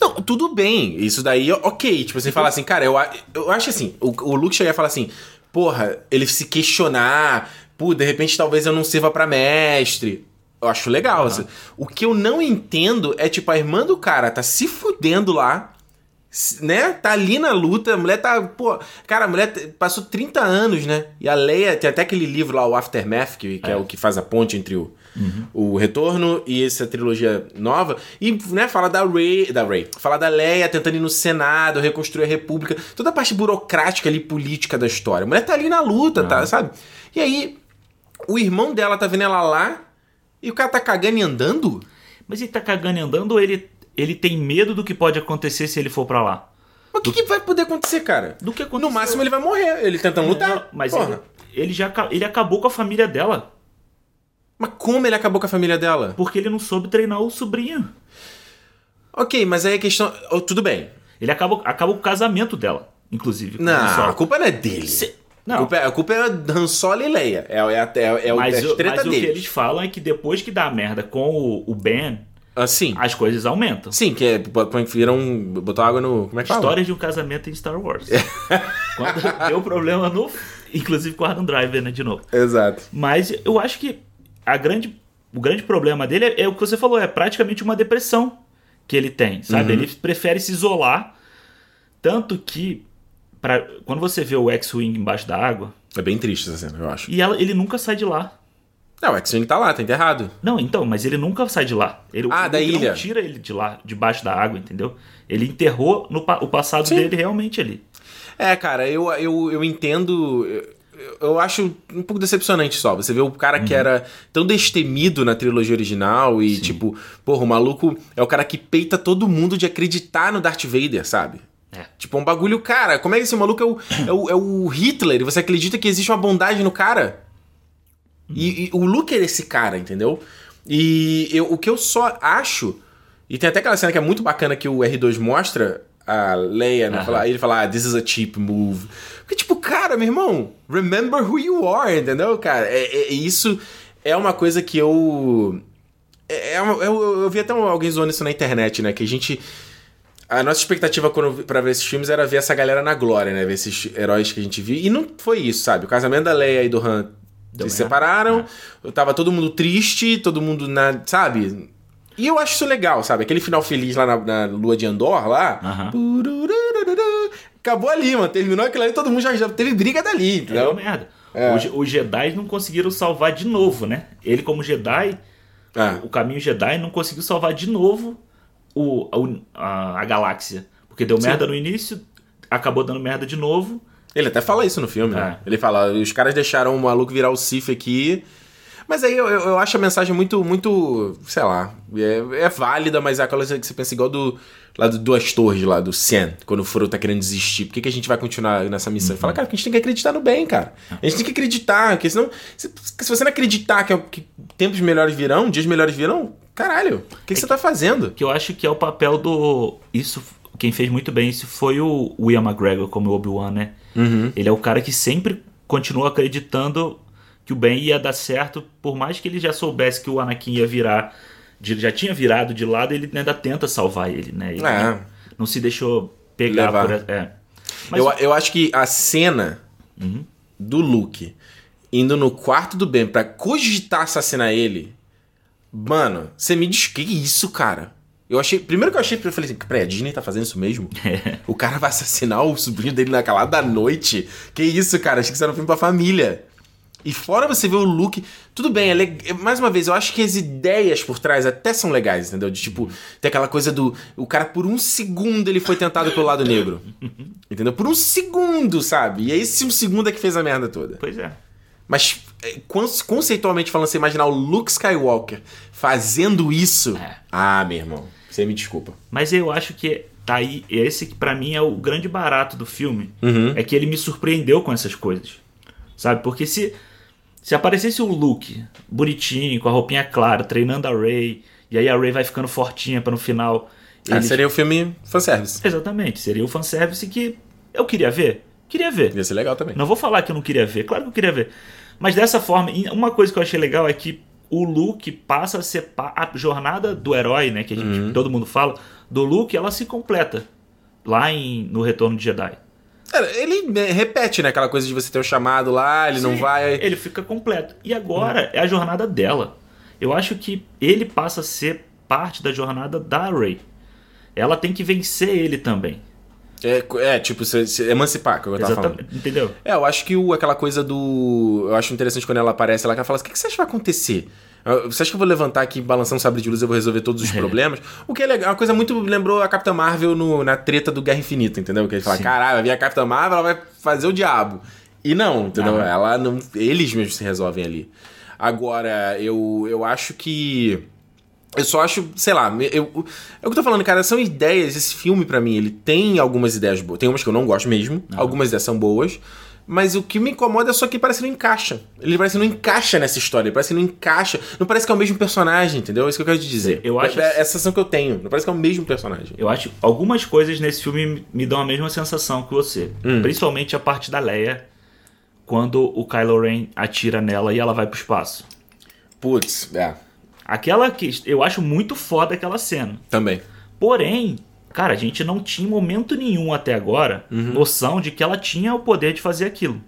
Não, tudo bem. Isso daí, ok. Tipo, você fala assim, cara, eu, eu acho assim, o, o Luke chegar e falar assim, porra, ele se questionar, pô, de repente talvez eu não sirva para mestre. Eu acho legal. Uhum. Assim. O que eu não entendo é, tipo, a irmã do cara tá se fudendo lá, né? Tá ali na luta, a mulher tá. Pô, cara, a mulher passou 30 anos, né? E a Leia, tem até aquele livro lá, o Aftermath, que, que é. é o que faz a ponte entre o, uhum. o Retorno e essa trilogia nova. E, né, fala da Ray, da Ray, fala da Leia tentando ir no Senado, reconstruir a República, toda a parte burocrática ali, política da história. A mulher tá ali na luta, uhum. tá, sabe? E aí, o irmão dela tá vendo ela lá, e o cara tá cagando e andando? Mas ele tá cagando e andando ou ele ele tem medo do que pode acontecer se ele for para lá. Mas o que, que, vai poder acontecer, cara? Do que aconteceu? No máximo ele vai morrer, ele tentando lutar. Não, mas ele, ele, já ele acabou com a família dela. Mas como ele acabou com a família dela? Porque ele não soube treinar o sobrinho. Ok, mas aí a questão. Oh, tudo bem. Ele acabou, acabou com o casamento dela, inclusive. Não, a culpa não é dele. Se... Não. A culpa, é, a culpa é Han Solo e Leia. É, é, é, é, mas, é a treta mas deles. o que eles falam é que depois que dá merda com o, o Ben, Assim. As coisas aumentam. Sim, que é. Viram. Botou água no. Como é que fala? História de um casamento em Star Wars. Quando deu problema no. Inclusive com o Adam Driver, né? De novo. Exato. Mas eu acho que a grande, o grande problema dele é, é o que você falou, é praticamente uma depressão que ele tem, sabe? Uhum. Ele prefere se isolar. Tanto que. Pra, quando você vê o X-Wing embaixo da água. É bem triste essa cena, eu acho. E ela, ele nunca sai de lá. Não, o X-Wing tá lá, tá enterrado. Não, então, mas ele nunca sai de lá. Ele, ah, da ilha. não tira ele de lá, debaixo da água, entendeu? Ele enterrou no, o passado Sim. dele realmente ali. É, cara, eu, eu, eu entendo. Eu, acho um pouco decepcionante só. Você vê o cara uhum. que era tão destemido na trilogia original e, Sim. tipo, porra, o maluco é o cara que peita todo mundo de acreditar no Darth Vader, sabe? É. Tipo, um bagulho, cara, como é que esse maluco é o, é o, é o Hitler e você acredita que existe uma bondade no cara? E, e, o Luke é esse cara, entendeu? E eu, o que eu só acho. E tem até aquela cena que é muito bacana que o R2 mostra a Leia, né? Fala, ele fala, ah, this is a cheap move. Porque, tipo, cara, meu irmão, remember who you are, entendeu, cara? É, é isso é uma coisa que eu. É, é uma, eu, eu vi até alguém zoando isso na internet, né? Que a gente. A nossa expectativa pra ver esses filmes era ver essa galera na glória, né? Ver esses heróis que a gente viu. E não foi isso, sabe? O casamento da Leia e do Han se separaram, é. tava todo mundo triste, todo mundo na. Sabe? E eu acho isso legal, sabe? Aquele final feliz lá na, na lua de Andor lá. Acabou ali, mano. Terminou aquilo ali, todo mundo já, já teve briga dali, entendeu? É merda. É. Os, os Jedi não conseguiram salvar de novo, né? Ele, como Jedi, é. o caminho Jedi não conseguiu salvar de novo o, a, a galáxia. Porque deu Sim. merda no início, acabou dando merda de novo. Ele até fala isso no filme, né? É. Ele fala, os caras deixaram o maluco virar o Sif aqui. Mas aí eu, eu, eu, acho a mensagem muito, muito, sei lá, é, é, válida, mas é aquela que você pensa igual do lá do Duas Torres, lá do Sen, quando o Frodo tá querendo desistir. Por que, que a gente vai continuar nessa missão? Uhum. Fala, cara, a gente tem que acreditar no bem, cara. A gente tem que acreditar, porque senão, se, se você não acreditar que, que, tempos melhores virão, dias melhores virão, caralho, o que, que é você que, tá fazendo? Que eu acho que é o papel do. Isso, quem fez muito bem isso foi o Ian McGregor como Obi-Wan, né? Uhum. Ele é o cara que sempre continua acreditando que o Ben ia dar certo, por mais que ele já soubesse que o Anakin ia virar, já tinha virado de lado, ele ainda tenta salvar ele, né? Ele é. não se deixou pegar Levar. por. É. Mas... Eu, eu acho que a cena uhum. do Luke indo no quarto do Ben para cogitar assassinar ele. Mano, você me diz que isso, cara? Eu achei. Primeiro que eu achei, eu falei assim, peraí, a Disney tá fazendo isso mesmo? É. O cara vai assassinar o sobrinho dele naquela da noite. Que isso, cara? Achei que isso era um filme pra família. E fora você ver o look. Tudo bem, é leg... mais uma vez, eu acho que as ideias por trás até são legais, entendeu? De tipo, tem aquela coisa do. O cara, por um segundo, ele foi tentado pelo lado negro. Entendeu? Por um segundo, sabe? E é esse um segundo é que fez a merda toda. Pois é. Mas, é, conceitualmente falando, você imaginar o Luke Skywalker fazendo isso. É. Ah, meu irmão. Você me desculpa. Mas eu acho que tá aí. Esse que para mim é o grande barato do filme. Uhum. É que ele me surpreendeu com essas coisas. Sabe? Porque se, se aparecesse o Luke bonitinho, com a roupinha clara, treinando a Ray, e aí a Ray vai ficando fortinha para no final. Ah, eles... seria o filme fanservice. Exatamente, seria o fanservice que eu queria ver. Queria ver. Ia ser legal também. Não vou falar que eu não queria ver, claro que eu queria ver. Mas dessa forma, uma coisa que eu achei legal é que o Luke passa a ser a jornada do herói, né, que gente, uhum. todo mundo fala, do Luke, ela se completa lá em, no Retorno de Jedi. Ele repete, né? Aquela coisa de você ter o chamado lá, ele Sim, não vai. Ele fica completo. E agora é a jornada dela. Eu acho que ele passa a ser parte da jornada da Rey. Ela tem que vencer ele também. É, é tipo, se, se emancipar, que eu tava Exatamente, falando. Entendeu? É, eu acho que o, aquela coisa do. Eu acho interessante quando ela aparece lá, que ela fala assim: o que, que você acha que vai acontecer? Você acha que eu vou levantar aqui, balançar um sabre de luz e eu vou resolver todos os problemas? O que é legal, uma coisa muito lembrou a Capitã Marvel no, na treta do Guerra Infinita, entendeu? Que ele fala, caralho, vai vir a Capitã Marvel, ela vai fazer o diabo. E não, entendeu? Ah. Ela não. Eles mesmos se resolvem ali. Agora, eu, eu acho que. Eu só acho, sei lá, eu, eu, é o que eu tô falando, cara, são ideias. Esse filme, para mim, ele tem algumas ideias boas. Tem umas que eu não gosto mesmo, ah. algumas ideias são boas. Mas o que me incomoda é só que parece que não encaixa. Ele parece que não encaixa nessa história. Ele parece que não encaixa. Não parece que é o mesmo personagem, entendeu? É isso que eu quero te dizer. Eu acho. É, é essa sensação que eu tenho. Não parece que é o mesmo personagem. Eu acho. Algumas coisas nesse filme me dão a mesma sensação que você. Hum. Principalmente a parte da Leia. Quando o Kylo Ren atira nela e ela vai pro espaço. Putz, é. Aquela que. Eu acho muito foda aquela cena. Também. Porém, Cara, a gente não tinha em momento nenhum até agora uhum. noção de que ela tinha o poder de fazer aquilo.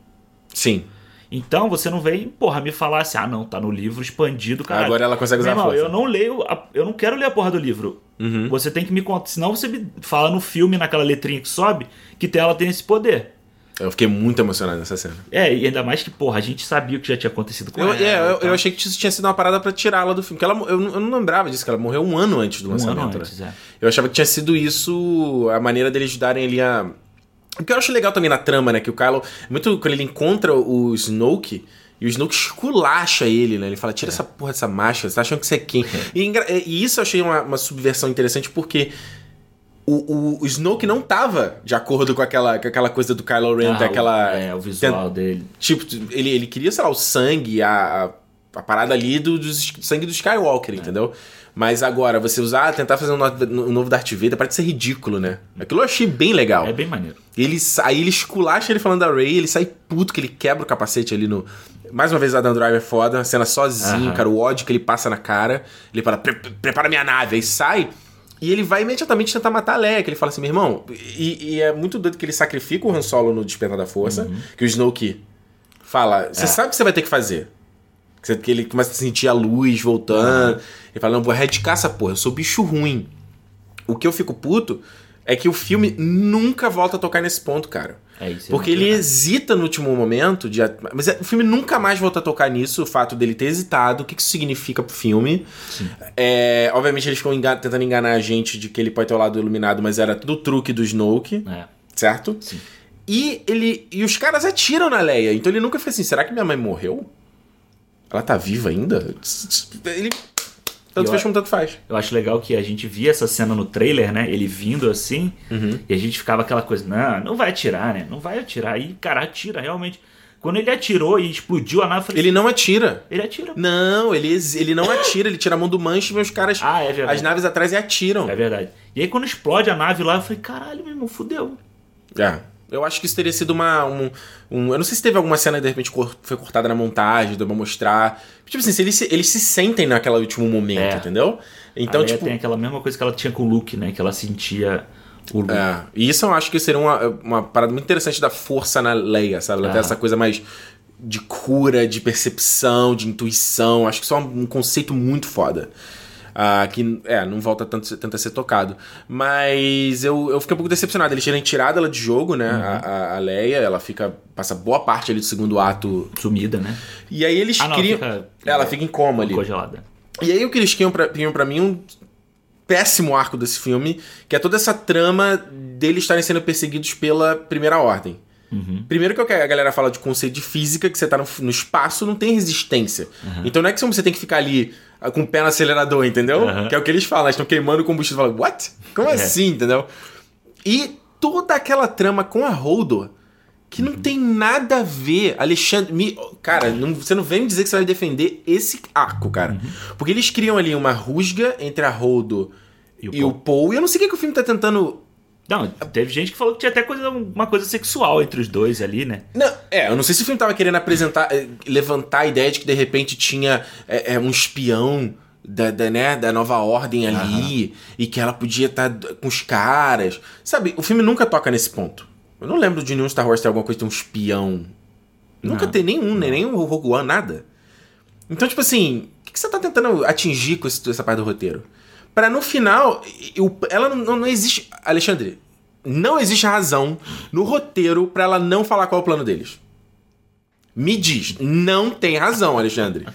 Sim. Então você não vem, porra, me falar assim, ah não, tá no livro expandido, cara. Agora ela consegue usar irmão, força. Eu não leio, a, eu não quero ler a porra do livro. Uhum. Você tem que me contar, senão você me fala no filme, naquela letrinha que sobe, que ela tem esse poder. Eu fiquei muito emocionado nessa cena. É, e ainda mais que, porra, a gente sabia o que já tinha acontecido com eu, ela. É, eu, eu, achei que isso tinha sido uma parada para tirá-la do filme. Porque ela, eu, eu, não lembrava disso, que ela morreu um ano antes do um lançamento. Ano né? antes, é. Eu achava que tinha sido isso a maneira deles darem ali a. O que eu acho legal também na trama, né? Que o Kylo. Muito quando ele encontra o Snoke. E o Snoke esculacha ele, né? Ele fala: tira é. essa porra dessa máscara, você tá achando que você é quem? E, e, isso eu achei uma, uma subversão interessante porque o, o, Snoke não tava de acordo com aquela, com aquela coisa do Kylo Ren, ah, daquela. É, o visual tem, dele. Tipo, ele, ele queria, sei lá, o sangue, a, a, a parada ali do, do sangue do Skywalker, é. entendeu? Mas agora, você usar, tentar fazer um novo, um novo Darth Vader, parece ser ridículo, né? Aquilo eu achei bem legal. É bem maneiro. Ele, aí ele esculacha ele falando da Rey, ele sai puto, que ele quebra o capacete ali no. Mais uma vez, Adam Driver é foda, cena sozinho, uhum. cara, o ódio que ele passa na cara. Ele fala, prepara minha nave, aí sai. E ele vai imediatamente tentar matar a Leia, que ele fala assim, meu irmão. E, e, é muito doido que ele sacrifica o Han Solo no Despertar da Força, uhum. que o Snoke fala, você é. sabe o que você vai ter que fazer. Que ele começa a sentir a luz voltando. Uhum. Ele fala, não, vou erradicar essa porra, eu sou bicho ruim. O que eu fico puto é que o filme nunca volta a tocar nesse ponto, cara. É isso. Porque ele hesita no último momento. De, mas é, o filme nunca mais volta a tocar nisso, o fato dele ter hesitado, o que isso significa pro filme. É, obviamente eles ficam engan tentando enganar a gente de que ele pode ter o lado iluminado, mas era tudo truque do Snoke. É. Certo? Sim. E ele. E os caras atiram na Leia. Então ele nunca fica assim: será que minha mãe morreu? Ela tá viva ainda? Ele tanto fez como tanto faz. Eu acho legal que a gente via essa cena no trailer, né? Ele vindo assim, uhum. e a gente ficava aquela coisa, não, não vai atirar, né? Não vai atirar. E, cara, atira realmente. Quando ele atirou e explodiu a nave. Falei, ele não atira. Ele atira. Não, ele, ele não atira, ele tira a mão do manche e os caras. Ah, é verdade. As naves atrás e atiram. É verdade. E aí quando explode a nave lá, eu falei, caralho, meu irmão, fudeu. É. Eu acho que isso teria sido uma. Um, um, eu não sei se teve alguma cena que de repente foi cortada na montagem, deu pra mostrar. Tipo assim, se eles, eles se sentem naquele último momento, é. entendeu? Então, a tipo. tem aquela mesma coisa que ela tinha com o Luke, né? Que ela sentia. É. E isso eu acho que seria uma, uma parada muito interessante da força na Leia, sabe? Ela ah. essa coisa mais de cura, de percepção, de intuição. Acho que isso é um conceito muito foda. Uh, que, é, não volta tanto, tanto a ser tocado. Mas eu, eu fiquei um pouco decepcionado. Eles terem tirado ela de jogo, né? Uhum. A, a, Leia, ela fica. Passa boa parte ali do segundo ato. Sumida, né? E aí eles ah, não, criam. Fica, ela fica em coma ali. Congelada. E aí o que eles criam pra, criam pra mim um péssimo arco desse filme, que é toda essa trama deles estarem sendo perseguidos pela Primeira Ordem. Uhum. Primeiro que a galera fala de conceito de física, que você tá no, no espaço, não tem resistência. Uhum. Então não é que você tem que ficar ali com o pé no acelerador, entendeu? Uhum. Que é o que eles falam, eles estão queimando o combustível. Fala, what? Como é. assim, entendeu? E toda aquela trama com a Holdor que não tem nada a ver. Alexandre. Me, cara, não, você não vem me dizer que você vai defender esse arco, cara. Uhum. Porque eles criam ali uma rusga entre a Holdo e o, e Paul. o Paul. E eu não sei o que, que o filme tá tentando. Não, teve gente que falou que tinha até coisa, uma coisa sexual entre os dois ali, né? Não, é, eu não sei se o filme tava querendo apresentar, eh, levantar a ideia de que de repente tinha é, um espião da, da, né, da nova ordem ali uhum. e que ela podia estar tá com os caras. Sabe, o filme nunca toca nesse ponto. Eu não lembro de nenhum Star Wars ter alguma coisa de um espião. Nunca tem nenhum, né? Nem o Rogue One, nada. Então, tipo assim, o que, você tá tentando atingir com essa parte do roteiro? Para no final, ela não, não, existe. Alexandre, não existe razão no roteiro para ela não falar qual é o plano deles. Me diz, não tem razão, Alexandre.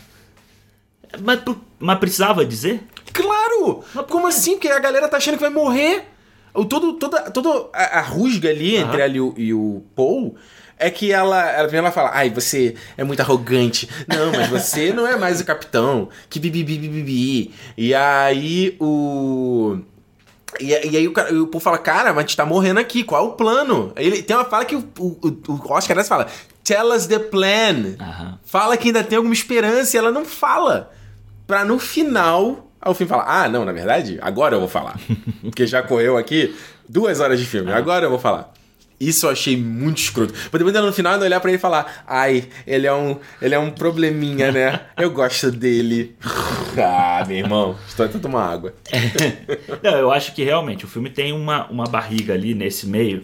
Mas, mas precisava dizer? Claro! Mas Como assim? Porque a galera tá achando que vai morrer. O, todo, toda, toda a, a rusga ali uhum. entre ela e o, e o Paul é que ela, ela, ela fala, ai, você é muito arrogante. Não, mas você não é mais o capitão. Que bibi, bibi, E aí o... E, e, aí o, cara, o Paul fala, cara, mas a gente tá morrendo aqui, qual é o plano? Ele tem uma fala que o, o, o Oscar fala, tell us the plan. Uhum. Fala que ainda tem alguma esperança e ela não fala. Pra no final Aí o filme fala: Ah, não, na verdade, agora eu vou falar. Porque já correu aqui duas horas de filme, ah. agora eu vou falar. Isso eu achei muito escroto. Mas depois no final olhar para ele e falar: Ai, ele é um, ele é um probleminha, né? Eu gosto dele. ah, meu irmão, estou até tomar água. não, eu acho que realmente o filme tem uma, uma barriga ali nesse meio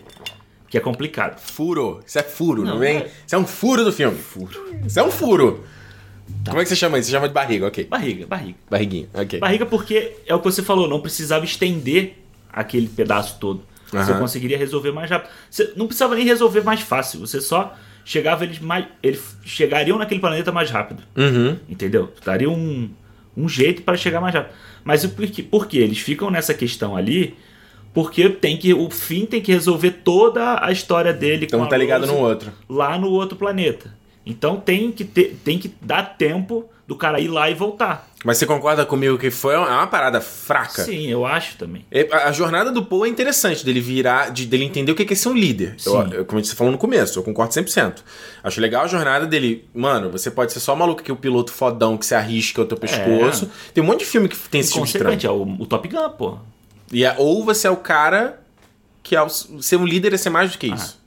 que é complicado. Furo. Isso é furo, não, não vem? É... Isso é um furo do filme. Furo. Isso é um furo. Tá. Como é que você chama isso? Você chama de barriga, ok. Barriga, barriga. Barriguinha, ok. Barriga porque é o que você falou, não precisava estender aquele pedaço todo. Você conseguiria resolver mais rápido. Você não precisava nem resolver mais fácil. Você só chegava eles mais. Eles chegariam naquele planeta mais rápido. Uhum. Entendeu? Daria um, um jeito para chegar mais rápido. Mas por quê? por? Eles ficam nessa questão ali porque tem que o fim tem que resolver toda a história dele então tá ligado no outro lá no outro planeta então tem que, ter, tem que dar tempo do cara ir lá e voltar. Mas você concorda comigo que foi uma parada fraca? Sim, eu acho também. É, a, jornada do Paul é interessante, dele virar, de, dele entender o que é ser um líder. Eu, eu, como você falou no começo, eu concordo 100%. Acho legal a jornada dele. Mano, você pode ser só maluco que o piloto fodão que se arrisca o teu pescoço. É. Tem um monte de filme que tem esse tipo de trama. é o, o Top Gun, pô. E é, ou você é o cara que é, ser um líder é ser mais do que isso.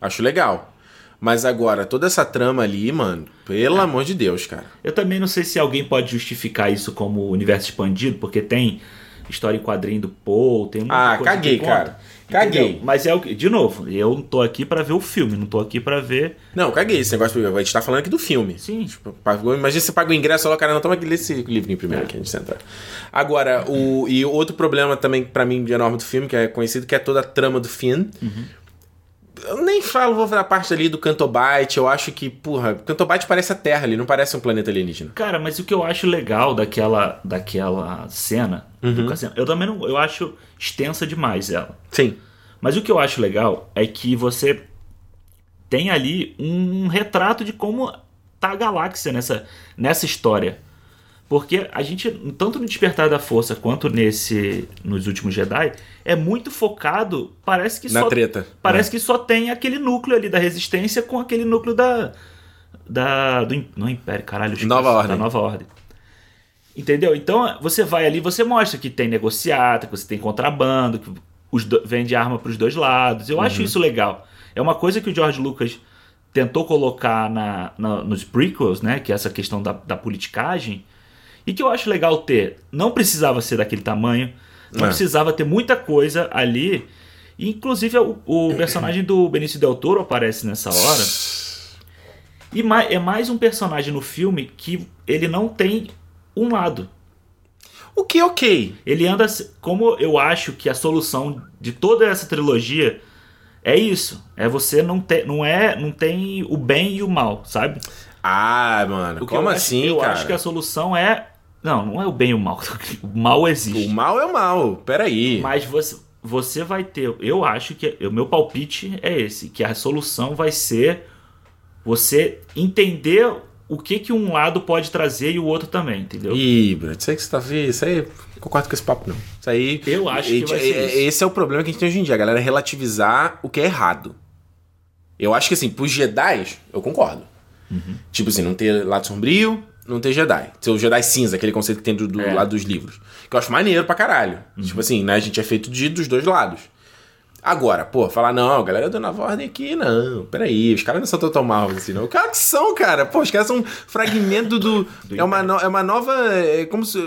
Ah. Acho legal. Mas agora, toda essa trama ali, mano, pelo é. amor de Deus, cara. Eu também não sei se alguém pode justificar isso como universo expandido, porque tem história em quadrinho do Paul, tem muita Ah, caguei, cara. Caguei. Entendeu? Mas é o que. De novo, eu não tô aqui para ver o filme, não tô aqui para ver. Não, caguei esse negócio. A gente tá falando aqui do filme. Sim. Tipo, pagou, imagina você paga o ingresso lá, cara, não toma esse livrinho primeiro é. que a gente senta. Agora, o. E outro problema também, para mim, de enorme do filme, que é conhecido, que é toda a trama do Finn. Uhum eu nem falo, vou da parte ali do Cantobite. Eu acho que, porra, Cantobite parece a Terra ali, não parece um planeta alienígena. Cara, mas o que eu acho legal daquela, daquela cena, uhum. eu também não. Eu acho extensa demais ela. Sim. Mas o que eu acho legal é que você tem ali um retrato de como tá a galáxia nessa, nessa história. Porque a gente, tanto no Despertar da Força quanto nesse nos últimos Jedi, é muito focado, parece que Na só treta. Parece né? que só tem aquele núcleo ali da resistência com aquele núcleo da da do não Império, caralho, Nova Ordem. Da Nova Ordem. Entendeu? Então, você vai ali, você mostra que tem negociata, que você tem contrabando, que os do, vende arma para os dois lados. Eu uhum. acho isso legal. É uma coisa que o George Lucas tentou colocar na, na, nos prequels, né? Que é essa questão da, da politicagem e que eu acho legal ter. Não precisava ser daquele tamanho, não é. precisava ter muita coisa ali. Inclusive o, o personagem do Benício Del Toro aparece nessa hora. E é mais um personagem no filme que ele não tem um lado. O que ok. Ele anda. Como eu acho que a solução de toda essa trilogia é isso. É você não ter. Não é. Não tem o bem e o mal, sabe? Ah, mano. Como assim, acho, eu cara? Eu acho que a solução é não, não é o bem e o mal. O mal existe. O mal é o mal, peraí. Mas você, você vai ter. Eu acho que. O meu palpite é esse: que a solução vai ser você entender o que que um lado pode trazer e o outro também, entendeu? Ih, Bruno, isso aí que você tá vendo, isso aí, concordo com esse papo não. Isso aí... Eu acho que vai ser isso. Esse é o problema que a gente tem hoje em dia, a galera relativizar o que é errado. Eu acho que assim, pros Jedi, eu concordo. Uhum. Tipo assim, não ter lado sombrio, não ter Jedi. Ser o Jedi cinza, aquele conceito que tem do, do é. lado dos livros. Que eu acho maneiro pra caralho. Uhum. Tipo assim, né? A gente é feito de, dos dois lados. Agora, pô, falar, não, a galera da Nova Ordem aqui, não, peraí, os caras não são total mal assim, não. Claro que são, cara. Pô, os caras são um fragmento do. do é, uma no, é uma nova. É como se.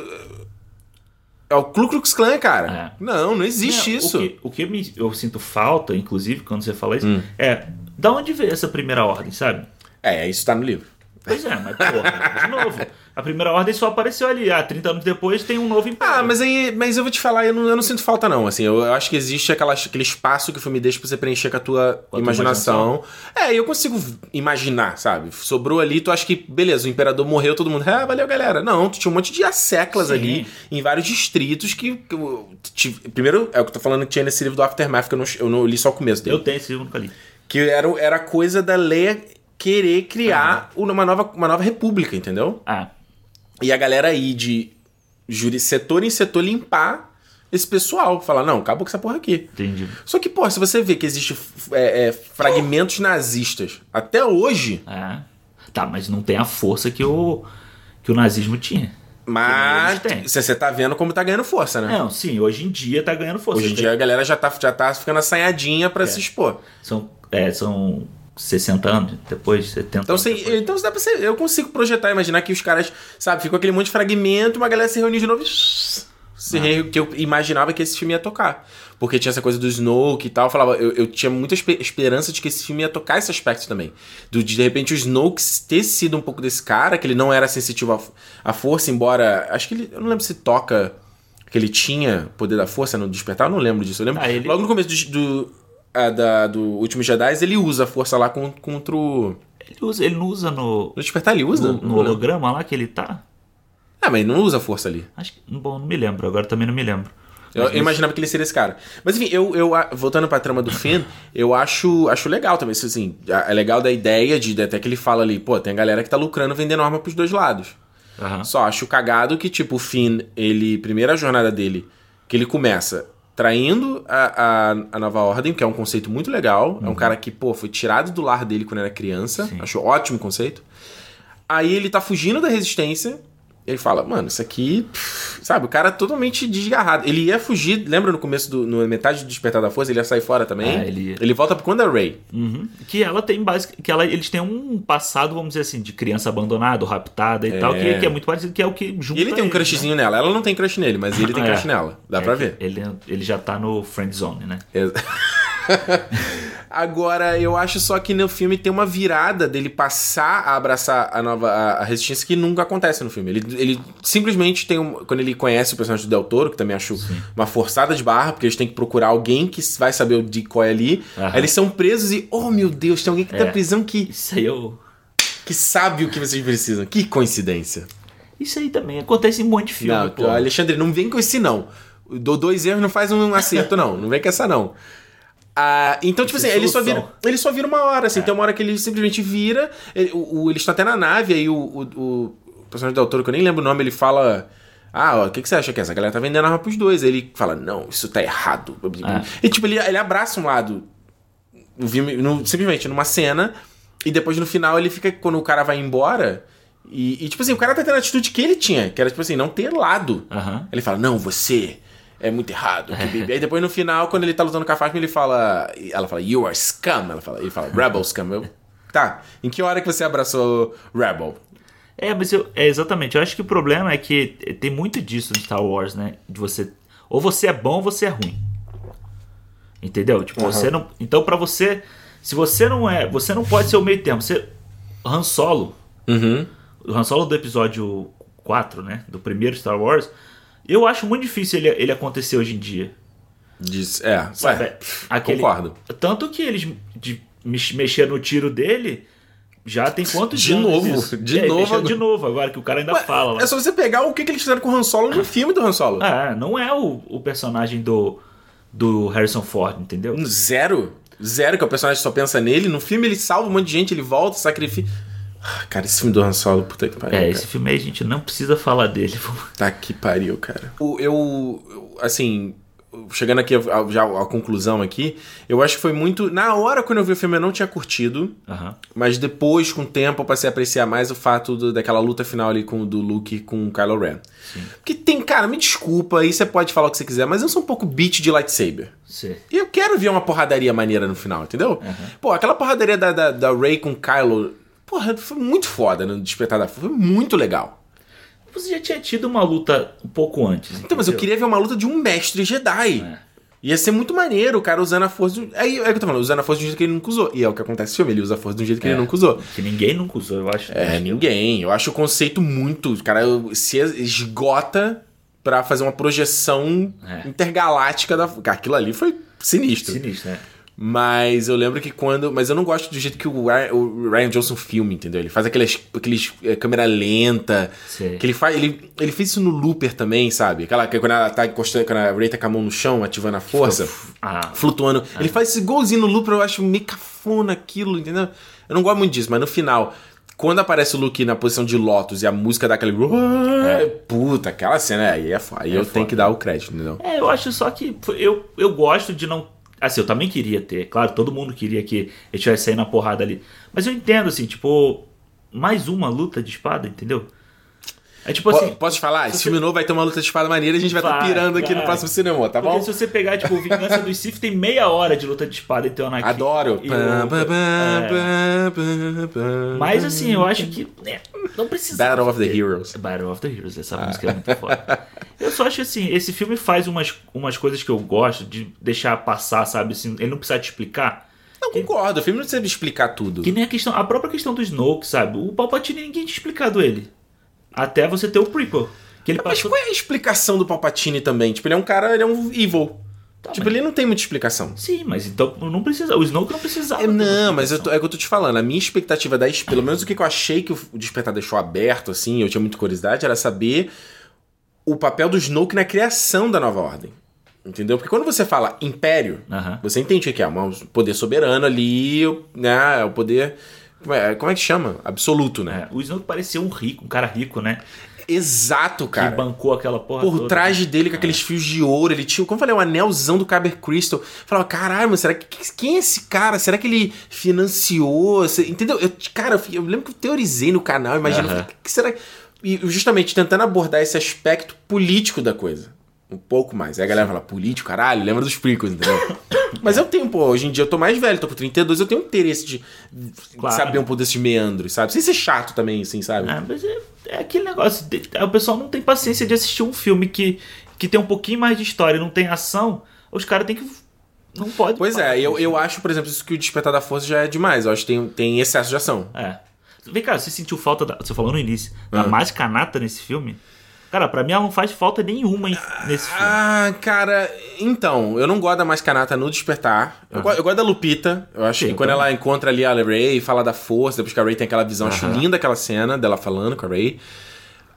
É o Ku Klux Klan, cara. É. Não, não existe isso. O que, o que eu, me, eu, sinto falta, inclusive, quando você fala isso, hum. é da onde veio essa primeira ordem, sabe? É, isso tá no livro. Pois é, mas porra, de novo. A primeira ordem só apareceu ali. Ah, 30 anos depois tem um novo império. Ah, mas aí. Mas eu vou te falar, eu não, eu não sinto falta, não. Assim, eu, eu acho que existe aquela, aquele espaço que o filme deixa pra você preencher com a tua, com imaginação. imaginação. É, eu consigo imaginar, sabe? Sobrou ali, tu acha que, beleza, o imperador morreu, todo mundo. Ah, valeu, galera. Não, tu tinha um monte de asseclas Sim. ali em vários distritos que. que primeiro, é o que eu tô falando que tinha nesse livro do Aftermath, que eu não, eu não li só o começo dele. Eu tenho esse livro, nunca li. Que era, era coisa da Leia querer criar uhum. uma, nova, uma nova república, entendeu? Ah. E a galera aí de juri, setor em setor limpar esse pessoal. Falar, não, acabou com essa porra aqui. Entendi. Só que, pô, se você vê que existe é, é, fragmentos nazistas até hoje. É. Tá, mas não tem a força que o, que o nazismo tinha. Mas você tá vendo como tá ganhando força, né? Não, sim, hoje em dia tá ganhando força. Hoje em dia a galera já tá, já tá ficando assanhadinha para é. se expor. São, é, são 60 anos, depois 70 então, anos. Depois. Então dá pra ser, eu consigo projetar, imaginar que os caras, sabe, ficou aquele monte de fragmento, uma galera se reuniu de novo e. Se ah. que eu imaginava que esse filme ia tocar. Porque tinha essa coisa do Snoke e tal. Eu falava, eu, eu tinha muita esperança de que esse filme ia tocar esse aspecto também. Do, de, de repente o Snoke ter sido um pouco desse cara, que ele não era sensitivo à, à força, embora. Acho que ele. Eu não lembro se toca que ele tinha poder da força no despertar, eu não lembro disso. Eu lembro. Ah, ele... Logo no começo do, do a da, do Último Jedi, ele usa a força lá contra o. Ele, usa, ele não usa no. No despertar ele usa? No, no holograma lá que ele tá? Ah, mas ele não usa a força ali. Acho que. Bom, não me lembro, agora também não me lembro. Eu, eu, imaginava que ele seria esse cara. Mas enfim, eu, eu voltando pra trama do Finn, eu acho, acho legal também. Assim, é legal da ideia de até que ele fala ali, pô, tem a galera que tá lucrando vendendo arma pros dois lados. Uhum. Só acho cagado que, tipo, o Finn, ele. Primeira jornada dele, que ele começa traindo a, a, a, nova ordem, que é um conceito muito legal. Uhum. É um uhum. cara que, pô, foi tirado do lar dele quando era criança. Sim. Acho ótimo conceito. Aí ele tá fugindo da resistência ele fala, mano, isso aqui. sabe, o cara é totalmente desgarrado. Ele ia fugir, lembra no começo do. No metade do Despertar da Força, ele ia sair fora também. É, ele... ele volta quando é Ray. Uhum. Que ela tem base. Que ela, eles têm um passado, vamos dizer assim, de criança abandonada, raptada e é. tal, que, que, é muito parecido, que é o que junta. E ele tem um crushzinho né? nela. Ela não tem crush nele, mas ele tem é. crush nela. Dá é pra ver. Ele, ele já tá no friend zone, né? Exato. Agora, eu acho só que no filme tem uma virada dele passar a abraçar a nova a, a resistência que nunca acontece no filme. Ele, ele simplesmente tem um. Quando ele conhece o personagem do Del Toro, que também acho Sim. uma forçada de barra, porque eles têm que procurar alguém que vai saber o decoy ali. Aí eles são presos e, oh meu Deus, tem alguém que tá é. tá prisão que. Isso aí eu. Que sabe o que vocês precisam. Que coincidência. Isso aí também acontece em um monte de filme. Não, pô. Alexandre, não vem com esse não. Do dois erros não faz um acerto, não. Não vem com essa, não. Ah, então, tipo assim, ele só, vira, ele só vira uma hora, assim. É. Tem uma hora que ele simplesmente vira. Ele, o, o, ele está até na nave, aí o, o, o personagem do autor, que eu nem lembro o nome, ele fala. Ah, o que, que você acha que é? Essa galera tá vendendo arma pros dois. Aí ele fala, não, isso tá errado. É. E tipo, ele, ele abraça um lado. No, simplesmente numa cena. E depois no final ele fica. Quando o cara vai embora. E, e, tipo assim, o cara tá tendo a atitude que ele tinha, que era tipo assim, não ter lado. Uhum. Ele fala, não, você é muito errado. Que Aí depois no final, quando ele tá lutando com a Fasma, ele fala. Ela fala, You are scum. Ela fala, ele fala, Rebel scum. Eu, tá, em que hora que você abraçou Rebel? É, mas eu, é exatamente. Eu acho que o problema é que tem muito disso no Star Wars, né? De você. Ou você é bom ou você é ruim. Entendeu? Tipo, uhum. você não. Então, para você. Se você não é. Você não pode ser o meio termo. Você. Han Solo. Uhum. O Han Solo do episódio 4, né? Do primeiro Star Wars eu acho muito difícil ele, ele acontecer hoje em dia. Diz, é, Sabe, é, aquele, concordo. Tanto que eles de, mexeram no tiro dele. Já tem quantos de novo, isso? De é, novo, de novo, agora que o cara ainda Ué, fala. Lá. É só você pegar o que, que eles fizeram com o Han Solo no filme do Han Solo. É, não é o, o personagem do, do Harrison Ford, entendeu? Zero. Zero, que o personagem só pensa nele. No filme ele salva um monte de gente, ele volta, sacrifica. Cara, esse filme do Han Solo, puta que pariu. É, cara. esse filme aí a gente não precisa falar dele. Tá que pariu, cara. Eu, eu assim, chegando aqui já à conclusão aqui, eu acho que foi muito. Na hora quando eu vi o filme eu não tinha curtido, Aham. mas depois, com o tempo, eu passei a apreciar mais o fato do- daquela luta final ali com, do Luke com o Kylo Ren. Porque tem, cara, me desculpa, aí você pode falar o que você quiser, mas eu sou um pouco beat de lightsaber. Sim. E eu quero ver uma porradaria maneira no final, entendeu? Pô, aquela porradaria da, da, da Rey com o Kylo, porra, foi muito foda no Despertar da Força, foi muito legal. Você já tinha tido uma luta um pouco antes. Então, mas eu entendeu? queria ver uma luta de um mestre Jedi. É. Ia ser muito maneiro o cara usando a força. de- Aí é o que eu tô falando, usando a força de um jeito que ele nunca usou. E é o que acontece no filme, ele usa a força de um jeito que É. ele nunca usou. Que ninguém nunca usou, eu acho. É, ninguém. Eu acho o conceito muito. O cara se esgota pra fazer uma projeção É. intergaláctica da. Aquilo ali foi sinistro. Sinistro, né? Mas eu lembro que quando. Mas eu não gosto do jeito que o Ryan, o Ryan Johnson filma, entendeu? Ele faz aqueles, aqueles é, câmera lenta. Sei. Que ele faz. Ele, ele fez isso no Looper também, sabe? Aquela que quando ela tá encostando, quando a Ray tá com a mão no chão, ativando a força, Ah, flutuando. Ele faz isso igualzinho no Looper, eu acho meio cafona aquilo, entendeu? Eu não gosto muito disso, mas no final. Quando aparece o Luke na posição de Lotus e a música dá aquele. Puta, aquela cena aí é foda. Aí eu foda. tenho que dar o crédito, entendeu? É, eu acho só que eu, eu gosto de não. Assim, eu também queria ter, claro, todo mundo queria que ele tivesse saído na porrada ali. Mas eu entendo, assim, tipo, mais uma luta de espada, entendeu? É tipo Po- assim. Posso te falar? Esse filme novo vai ter uma luta de espada maneira e a gente vai estar Vai, pirando aqui vai. no próximo cinema, tá Porque bom? se você pegar, tipo, Vingança do Sith tem meia hora de luta de espada entre o Anakin Adoro. e o- É. Mas assim, eu acho que né, não precisa. Battle of the Heroes. Battle of the Heroes, essa música é muito foda. Eu só acho assim, esse filme faz umas, umas coisas que eu gosto de deixar passar, sabe? Assim, ele não precisa te explicar. Não concordo, o filme não precisa explicar tudo. Que nem a questão, a própria questão do Snoke, sabe? O Palpatine ninguém tinha explicado ele. Até você ter o prequel. Que ele Mas passou. qual é a explicação do Palpatine também? Tipo, ele é um cara, ele é um evil. Tá, tipo, mas- ele não tem muita explicação. Sim, mas então não precisa. O Snoke não precisava. É, não, mas eu tô- é o que eu tô te falando. A minha expectativa, da, pelo menos o que eu achei que o Despertar deixou aberto, assim, eu tinha muita curiosidade, era saber o papel do Snoke na criação da nova ordem. Entendeu? Porque quando você fala império, Aham. você entende o que é? Um poder soberano ali, né? O poder. Como é, como é que chama? Absoluto, né? É, o Snoke parecia um rico, um cara rico, né? Exato, Que cara. bancou aquela porra. Por toda. trás dele, com aqueles fios de ouro, ele tinha, como eu falei, um anelzão do Kyber Crystal. Eu Falava, caralho, será que. Quem é esse cara? Será que ele financiou? Entendeu? Eu, cara, eu, lembro que eu teorizei no canal, imagina. Aham. que será E justamente tentando abordar esse aspecto político da coisa. Um pouco mais. Aí a galera fala, político, caralho, lembra dos prequels, entendeu? Mas eu tenho, pô, hoje em dia eu tô mais velho, tô com 32, eu tenho interesse de Claro. saber um pouco desses meandros, sabe? Sem ser chato também, assim, sabe? Ah, mas é, é aquele negócio. de- o pessoal não tem paciência de assistir um filme que, que tem um pouquinho mais de história e não tem ação. Os caras têm que. Não pode. Pois é, eu, eu acho, por exemplo, isso que o Despertar da Força já é demais. Eu acho que tem, tem excesso de ação. É. Vem cá, você sentiu falta da. Você falou no início. Da Ah. mágica nata nesse filme? Cara, pra mim ela não faz falta nenhuma nesse filme. Ah, cara, então, eu não gosto da Mascanata no Despertar. Eu, go- eu gosto da Lupita. Eu acho Sim, que quando também. ela encontra ali a Ray e fala da força, depois que a Ray tem aquela visão, acho Aham. linda aquela cena dela falando com a Ray.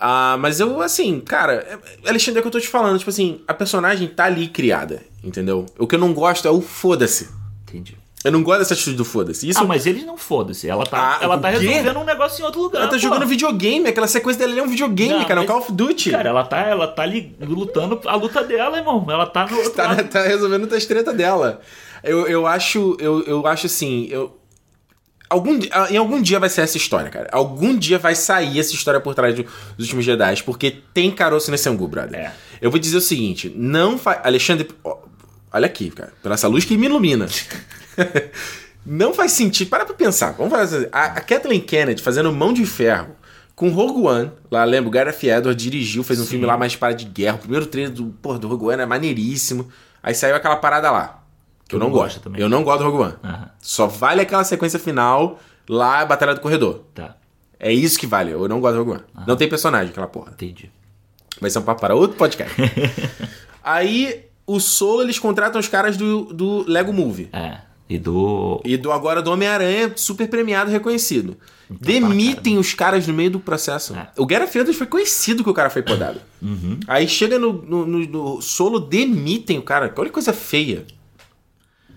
Ah, mas eu, assim, cara, é- Alexandre, é o que eu tô te falando. Tipo assim, a personagem tá ali criada, entendeu? O que eu não gosto é o foda-se. Entendi. Eu não gosto dessa atitude do foda-se. Isso Ah, mas eles não foda-se. Ela tá, Ah, ela tá resolvendo um negócio em outro lugar. ela tá pô. jogando videogame, aquela sequência dela é um videogame, Não, cara, é um Call of Duty. Cara, ela tá, ela tá ali lutando a luta dela, irmão. Ela tá no outro tá, tá resolvendo as treta dela. Eu, eu acho, eu, eu acho assim, eu algum di- em algum dia vai ser essa história, cara. Algum dia vai sair essa história por trás do- dos últimos Jedi, porque tem caroço nesse angu, brother. É. Eu vou dizer o seguinte, não faz, Alexandre, olha aqui, cara, pela essa luz que me ilumina. não faz sentido, para pra pensar. Vamos fazer a, a Kathleen Kennedy fazendo Mão de Ferro com Rogue One, lá lembra, o Gareth Edwards dirigiu, fez um Sim. filme lá mais para de guerra. O primeiro trailer do, porra, do Rogue One é maneiríssimo. Aí saiu aquela parada lá. Que eu não gosto. também. Eu não gosto do Rogue One. Aham. Só vale aquela sequência final lá, a Batalha do Corredor. Tá, É isso que vale. Eu não gosto do Rogue One. Não tem personagem, aquela porra. entendi. Vai ser um papo para outro podcast. Aí, o Solo, eles contratam os caras do, do Lego Movie. É. E do. E do agora do Homem-Aranha, super premiado, reconhecido. Demitem os caras no meio do processo. É. O Gareth Edwards foi conhecido que o cara foi podado. Aí chega no, no- no- no solo, demitem o cara. Olha que coisa feia.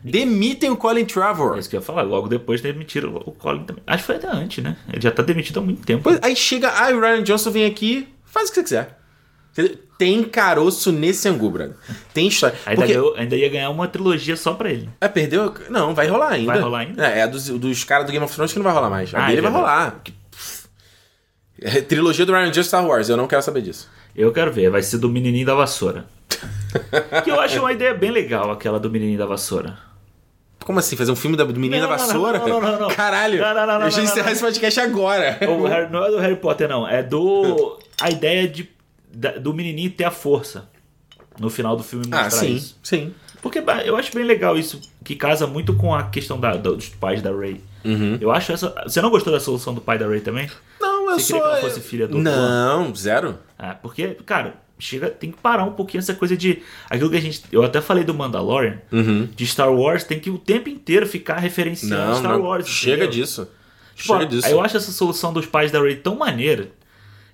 Demitem o Colin Trevor. É isso que eu ia falar. Logo depois demitiram o Colin também. Acho que foi até antes, né? Ele já tá demitido há muito tempo. Pois, aí chega, ah, o Ryan Johnson vem aqui, faz o que você quiser. Tem caroço nesse angu, brother. Tem história. Ainda, Porque... ganhou, ainda ia ganhar uma trilogia só pra ele. É, perdeu? Não, vai rolar ainda. Vai rolar ainda? É, é dos, dos caras do Game of Thrones que não vai rolar mais. A ah, dele é vai rolar. É, trilogia do Ryan Johnson Star Wars, eu não quero saber disso. Eu quero ver, vai ser do Menininho da Vassoura. que eu acho uma ideia bem legal, aquela do Menininho da Vassoura. Como assim? Fazer um filme do Menino da Vassoura? Não, não, não, não, Caralho! Não, não, não, não, eu encerrar esse podcast agora. O Harry, não é do Harry Potter, não. É do. A ideia de, do menininho ter a força. No final do filme mostrar ah, sim, isso. Sim. Porque eu acho bem legal isso, que casa muito com a questão da, dos pais da Ray. Uhum. Eu acho essa. Você não gostou da solução do pai da Ray também? Não, eu Você sou. que ela fosse filha do. Não, zero. Ah, porque, cara, chega, tem que parar um pouquinho essa coisa de. Aquilo que a gente. Eu até falei do Mandalorian, uhum. de Star Wars, tem que o tempo inteiro ficar referenciando não, Star não. Wars. Chega entendeu? disso. Tipo, chega disso. Eu acho essa solução dos pais da Rey tão maneira.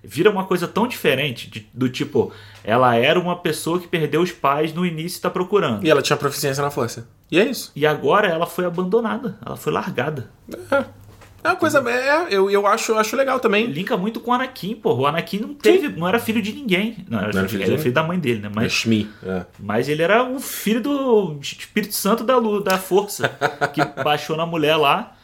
Vira uma coisa tão diferente, de, do tipo, ela era uma pessoa que perdeu os pais no início e tá procurando. E ela tinha proficiência na força. E é isso. E agora ela foi abandonada, ela foi largada. É. É uma coisa. É, eu, eu acho, acho legal também. Linka muito com o Anakin, pô. O Anakin não teve. Sim. Não era filho de ninguém. Não, era, não filho, era filho da mãe dele, né? Mas, é Shmi, é. mas ele era um filho do Espírito Santo da, da força. que baixou na mulher lá.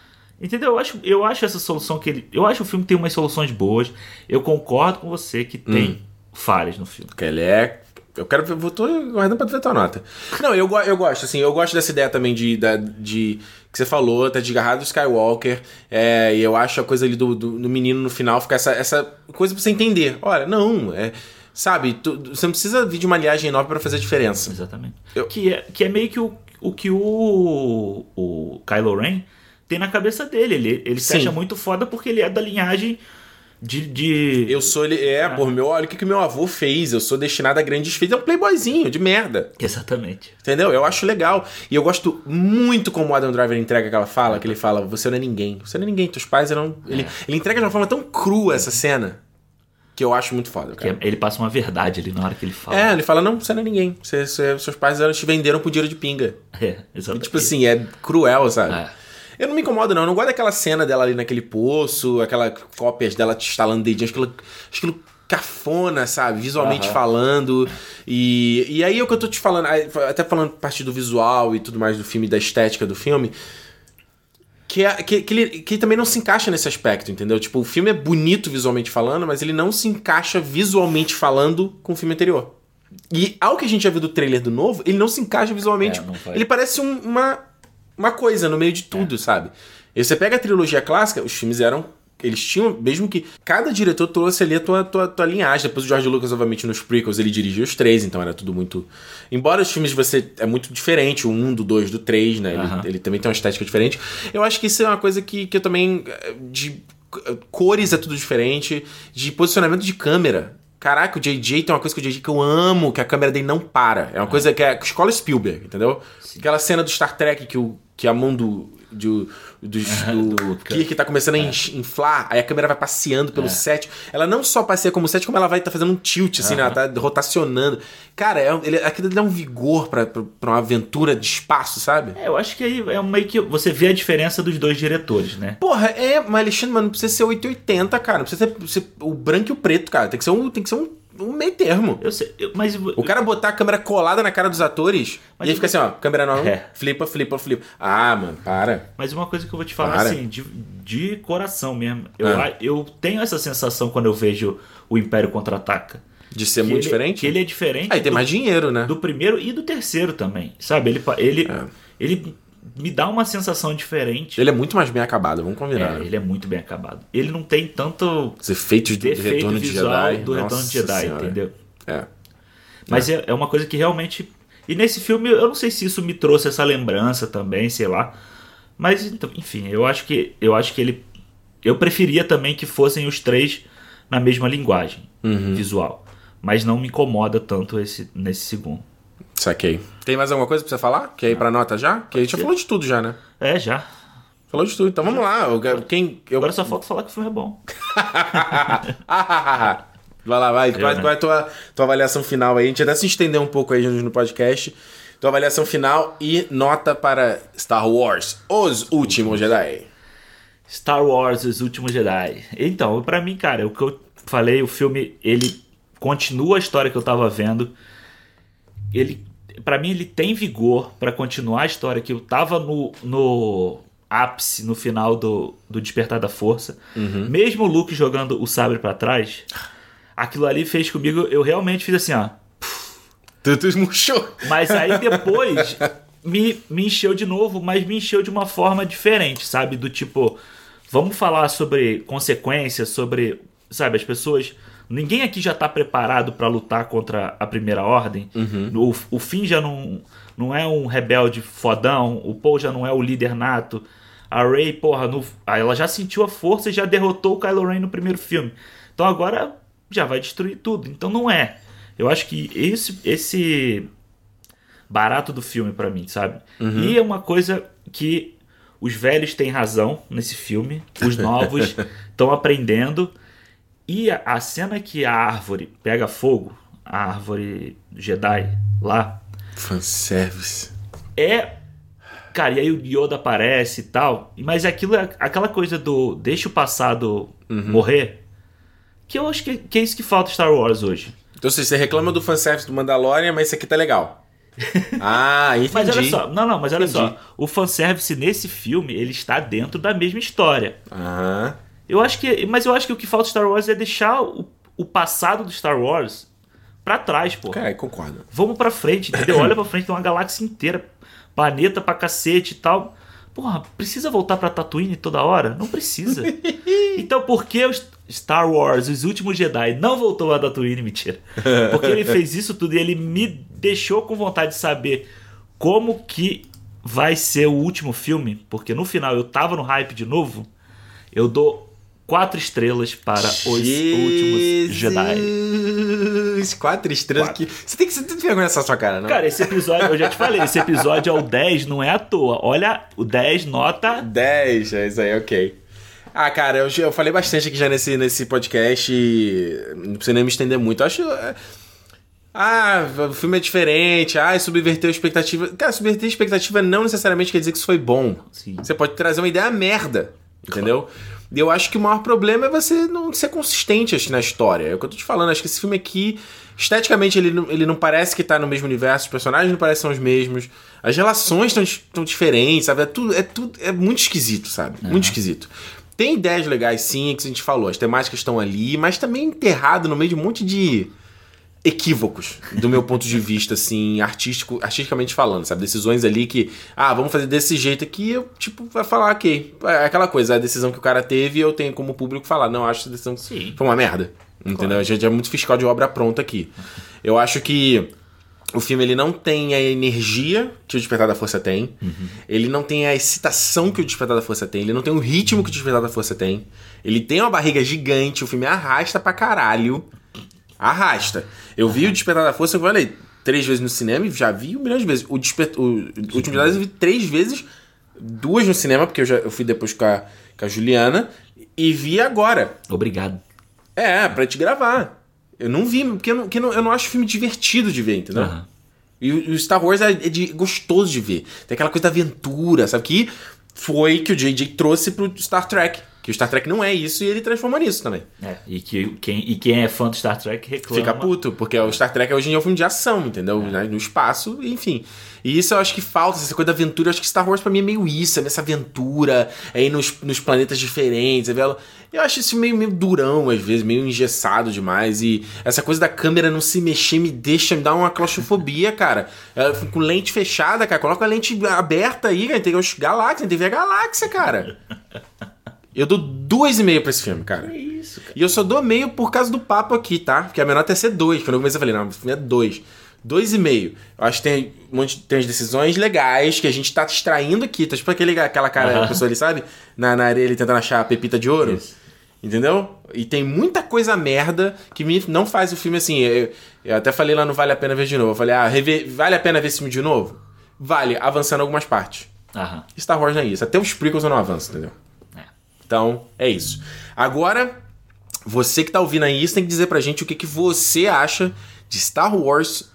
Entendeu? Eu acho, eu acho essa solução que ele. Eu acho que o filme tem umas soluções boas. Eu concordo com você que tem hum. falhas no filme. Que ele é eu quero ver, tô guardando pra ver tua nota. Não, eu, eu gosto, assim, eu gosto dessa ideia também de, de, de que você falou, tá desgarrado do Skywalker, é, e eu acho a coisa ali do, do, do, menino no final ficar essa, essa coisa pra você entender. Olha, não, é. Sabe, tu, você não precisa vir de uma linhagem nova para fazer a diferença. Exatamente. Eu... Que, é, que é meio que o, o que o, o Kylo Ren tem na cabeça dele. Ele, ele se acha muito foda porque ele é da linhagem de, de... Eu sou ele. É, ah. por meu, olha o que, que meu avô fez. Eu sou destinado a grandes feitos. É um playboyzinho de merda. Exatamente. Entendeu? Eu acho legal. E eu gosto muito como o Adam Driver entrega aquela fala, que ele fala: Você não é ninguém. Você não é ninguém. Teus pais eram. É. Ele, ele entrega de uma forma tão crua essa cena. Que eu acho muito foda, cara. ele passa uma verdade ali na hora que ele fala. É, ele fala: Não, você não é ninguém. Você, você, seus pais eram, te venderam por dinheiro de pinga. É, exatamente. E, tipo assim, é cruel, sabe? É. Eu não me incomodo, não. Eu não gosto daquela cena dela ali naquele poço, aquela cópias dela te instalando dedinho, aquilo, aquilo cafona, sabe? Visualmente uhum. falando. E, e aí é o que eu tô te falando, até falando parte do visual e tudo mais do filme, da estética do filme. Que, é, que, que, ele, que também não se encaixa nesse aspecto, entendeu? Tipo, o filme é bonito visualmente falando, mas ele não se encaixa visualmente falando com o filme anterior. E ao que a gente já viu do trailer do novo, ele não se encaixa visualmente. É, ele parece um, uma uma coisa no meio de tudo, é. sabe? E você pega a trilogia clássica, os filmes eram eles tinham, mesmo que cada diretor trouxe ali a tua, tua, tua linhagem. Depois o George Lucas, obviamente, nos prequels, ele dirigiu os três, então era tudo muito. Embora os filmes de você é muito diferente, o um, do dois, do três, né? Ele, uhum. ele, também tem uma estética diferente. Eu acho que isso é uma coisa que, que eu também. De cores é tudo diferente, de posicionamento de câmera. Caraca, o JJ tem uma coisa que o JJ que eu amo, que a câmera dele não para. É uma coisa que é escola Spielberg, entendeu? Sim. Aquela cena do Star Trek que o, que a mão do, do, do, do Kirk tá começando a é. inflar, aí a câmera vai passeando pelo é. set. Ela não só passeia como set, como ela vai tá fazendo um tilt, assim, né? Ela tá rotacionando. Cara, é, ele, aquilo dá um vigor pra, uma aventura de espaço, sabe? É, eu acho que aí é meio que. Você vê a diferença dos dois diretores, né? Porra, é, mas Alexandre, mano, não precisa ser 880, cara. Não precisa ser, ser o branco e o preto, cara. Tem que ser um. Tem que ser um um meio termo. Eu sei, eu, mas... O cara botar a câmera colada na cara dos atores mas e aí fica assim, ó, câmera não, é. flipa, flipa, flipa. Ah, mano, para. Mas uma coisa que eu vou te falar para. assim, de, de coração mesmo. Eu, ah. eu tenho essa sensação quando eu vejo o Império Contra-Ataca. De ser muito ele, diferente? Que ele é diferente. Aí ah, tem mais dinheiro, né? Do primeiro e do terceiro também. Sabe? Ele, ele, é. ele me dá uma sensação diferente. Ele é muito mais bem acabado, vamos combinar. É, ele é muito bem acabado. Ele não tem tanto. Os efeitos do retorno de Jedi. Do retorno de Jedi, senhora. entendeu? É. Mas é. é. uma coisa que realmente. E nesse filme, eu não sei se isso me trouxe essa lembrança também, sei lá. Mas, então, enfim, eu acho que. Eu acho que ele. Eu preferia também que fossem os três na mesma linguagem uhum. visual. Mas não me incomoda tanto esse, nesse segundo. Saquei. Tem mais alguma coisa pra você falar? Quer ir pra nota já? Que a gente já falou de tudo já, né? É, já. Falou de tudo. Então vamos lá. Eu, quem, eu... Agora só falta falar que o filme é bom. vai lá, vai. Qual, né? qual, é a tua, tua avaliação final aí? A gente até se estender um pouco aí no podcast. Tua tua avaliação final e nota para Star Wars, Os Últimos Jedi. Star Wars, Os Últimos Jedi. Então, para mim, cara, o que eu falei, o filme, ele continua a história que eu tava vendo. Ele, para mim, ele tem vigor para continuar a história que eu tava no, no ápice, no final do, do Despertar da Força. Uhum. Mesmo o Luke jogando o sabre para trás, aquilo ali fez comigo, eu realmente fiz assim, ó. Tu murchou. Mas aí depois me, me encheu de novo, mas me encheu de uma forma diferente, sabe? Do tipo, vamos falar sobre consequências, sobre, sabe, as pessoas. Ninguém aqui já tá preparado para lutar contra a primeira ordem. Uhum. O, o fim já não, não é um rebelde fodão, o Paul já não é o líder nato. A Rey, porra, no, ela já sentiu a força e já derrotou o Kylo Ren no primeiro filme. Então agora já vai destruir tudo. Então não é. Eu acho que esse, esse barato do filme para mim, sabe? Uhum. E é uma coisa que os velhos têm razão nesse filme, os novos estão aprendendo. E a, a, cena que a árvore pega fogo, a árvore Jedi lá. Fanservice. É. Cara, e aí o Yoda aparece e tal. Mas aquilo é aquela coisa do deixa o passado uhum. morrer. Que eu acho que, que é isso que falta Star Wars hoje. Então você reclama do fanservice do Mandalorian, mas esse aqui tá legal. Ah, entendi. mas olha só, não, não, mas olha entendi. só. O fanservice nesse filme, ele está dentro da mesma história. Aham. Eu acho que. Mas eu acho que o que falta Star Wars é deixar o, o passado do Star Wars pra trás, pô. Cara, concordo. Vamos pra frente, entendeu? Olha pra frente, tem uma galáxia inteira. Planeta pra cacete e tal. Porra, precisa voltar pra Tatooine toda hora? Não precisa. então por que os Star Wars, Os Últimos Jedi, não voltou a Tatooine? Mentira. Porque ele fez isso tudo e ele me deixou com vontade de saber como que vai ser o último filme. Porque no final eu tava no hype de novo. Eu dou quatro estrelas para Jesus. os últimos Jedi. Quatro estrelas quatro. que. Você tem que, você tem que vergonha essa sua cara, não? Cara, esse episódio, eu já te falei, esse episódio é o 10, não é à toa. Olha, o 10, nota. 10, é isso aí, ok. Ah, cara, eu, eu falei bastante aqui já nesse, nesse podcast. Não precisa nem me estender muito. Eu acho. É, ah, o filme é diferente. Ah, subverteu a expectativa. Cara, subverter a expectativa não necessariamente quer dizer que isso foi bom. Sim. Você pode trazer uma ideia merda. Entendeu? Claro. E eu acho que o maior problema é você não ser consistente acho, na história. É o que eu tô te falando. Acho que esse filme aqui, esteticamente, ele não, ele não parece que tá no mesmo universo, os personagens não parecem os mesmos, as relações estão diferentes, sabe? É tudo, é tudo. É muito esquisito, sabe? Uhum. Muito esquisito. Tem ideias legais, sim, que a gente falou. As temáticas estão ali, mas também enterrado no meio de um monte de equívocos, do meu ponto de vista, assim, artístico, artisticamente falando, sabe? Decisões ali que, ah, vamos fazer desse jeito aqui, eu, tipo, vai falar, ok. É aquela coisa, a decisão que o cara teve, eu tenho como público falar, não, acho essa decisão Sim. foi uma merda. Entendeu? Claro. A gente é muito fiscal de obra pronta aqui. Eu acho que o filme ele não tem a energia que o Despertar da Força tem. Uhum. Ele não tem a excitação que o Despertar da Força tem. Ele não tem o ritmo que o Despertar da Força tem. Ele tem uma barriga gigante. O filme arrasta pra caralho. Arrasta. Eu vi o Despertar da Força, eu falei, três vezes no cinema e já vi um milhão de vezes. O, Desper... o, Último Jedi eu vi três vezes, duas no cinema, porque eu, já, eu fui depois com a, com a Juliana, e vi agora. Obrigado. É, pra te gravar. Eu não vi, porque eu não, porque eu não, eu não acho filme divertido de ver, entendeu? Uhum. E o Star Wars é, é de, gostoso de ver. Tem aquela coisa da aventura, sabe? Que foi que o JJ trouxe pro Star Trek. Que o Star Trek não é isso e ele transforma nisso também. É, e, que, quem, e quem é fã do Star Trek reclama. Fica puto, porque o Star Trek hoje em dia é um filme de ação, entendeu? É. No espaço, enfim. E isso eu acho que falta, essa coisa da aventura. Eu acho que Star Wars pra mim é meio isso, é essa aventura, é ir nos, nos planetas diferentes. É ver, eu acho isso meio, meio durão, às vezes, meio engessado demais. E essa coisa da câmera não se mexer me deixa, me dá uma claustrofobia, cara. Eu fico com lente fechada, cara. Coloca a lente aberta aí, cara. Tem que galáxia, tem que ver a galáxia, cara. Eu dou duas e meio pra esse filme, cara. É isso, cara. E eu só dou meio por causa do papo aqui, tá? Porque a menor até ser dois. Quando eu comecei, eu falei, não, o filme é dois. Dois e meio. Eu acho que tem, um monte, tem as decisões legais que a gente tá extraindo aqui. Tá tipo aquele, aquela cara, uhum. pessoa ali, sabe? Na, na areia ele tentando achar a pepita de ouro. Isso. Entendeu? E tem muita coisa merda que me não faz o filme assim. Eu, eu até falei lá no Vale a Pena Ver de Novo. Eu falei, ah, rever, vale a pena ver esse filme de novo? Vale, avançando algumas partes. Uhum. Star Wars não é isso. Até os prequels eu não avanço, entendeu? Então, é isso. Agora, você que tá ouvindo aí isso tem que dizer pra gente o que, que você acha de Star Wars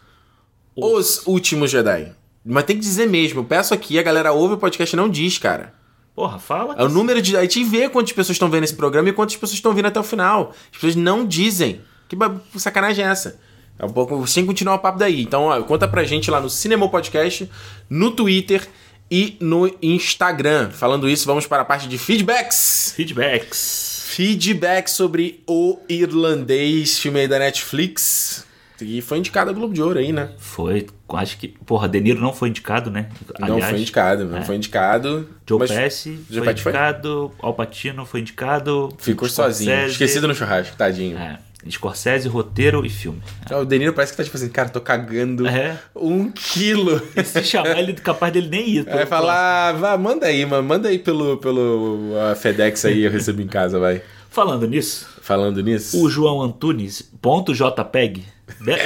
os Últimos Jedi. Mas tem que dizer mesmo. Eu peço aqui, a galera ouve o podcast e não diz, cara. Porra, fala. É o número de. A gente vê quantas pessoas estão vendo esse programa e quantas pessoas estão vindo até o final. As pessoas não dizem. Que sacanagem é essa? É um pouco. Sem continuar o papo daí. Então, ó, conta pra gente lá no Cinema Podcast, no Twitter e no Instagram. Falando isso, vamos para a parte de feedbacks. Feedbacks. Feedback sobre O Irlandês, filme aí da Netflix. E foi indicado a Globo de Ouro aí, né? Foi, acho que. Porra, De Niro não foi indicado, né? Aliás, não foi indicado, não é. foi indicado. Joe mas... Pesci foi indicado, foi? Al Pacino foi indicado. Ficou sozinho, esquecido no churrasco, tadinho. É. Scorsese, roteiro e filme. O Deniro parece que tá tipo assim, cara, tô cagando é. um quilo. E se chamar ele, capaz dele nem ir. Vai falar, vá, manda aí, mano, manda aí pelo, pelo uh, FedEx aí, eu recebo em casa, vai. Falando nisso. Falando nisso. O João Antunes, ponto JPEG,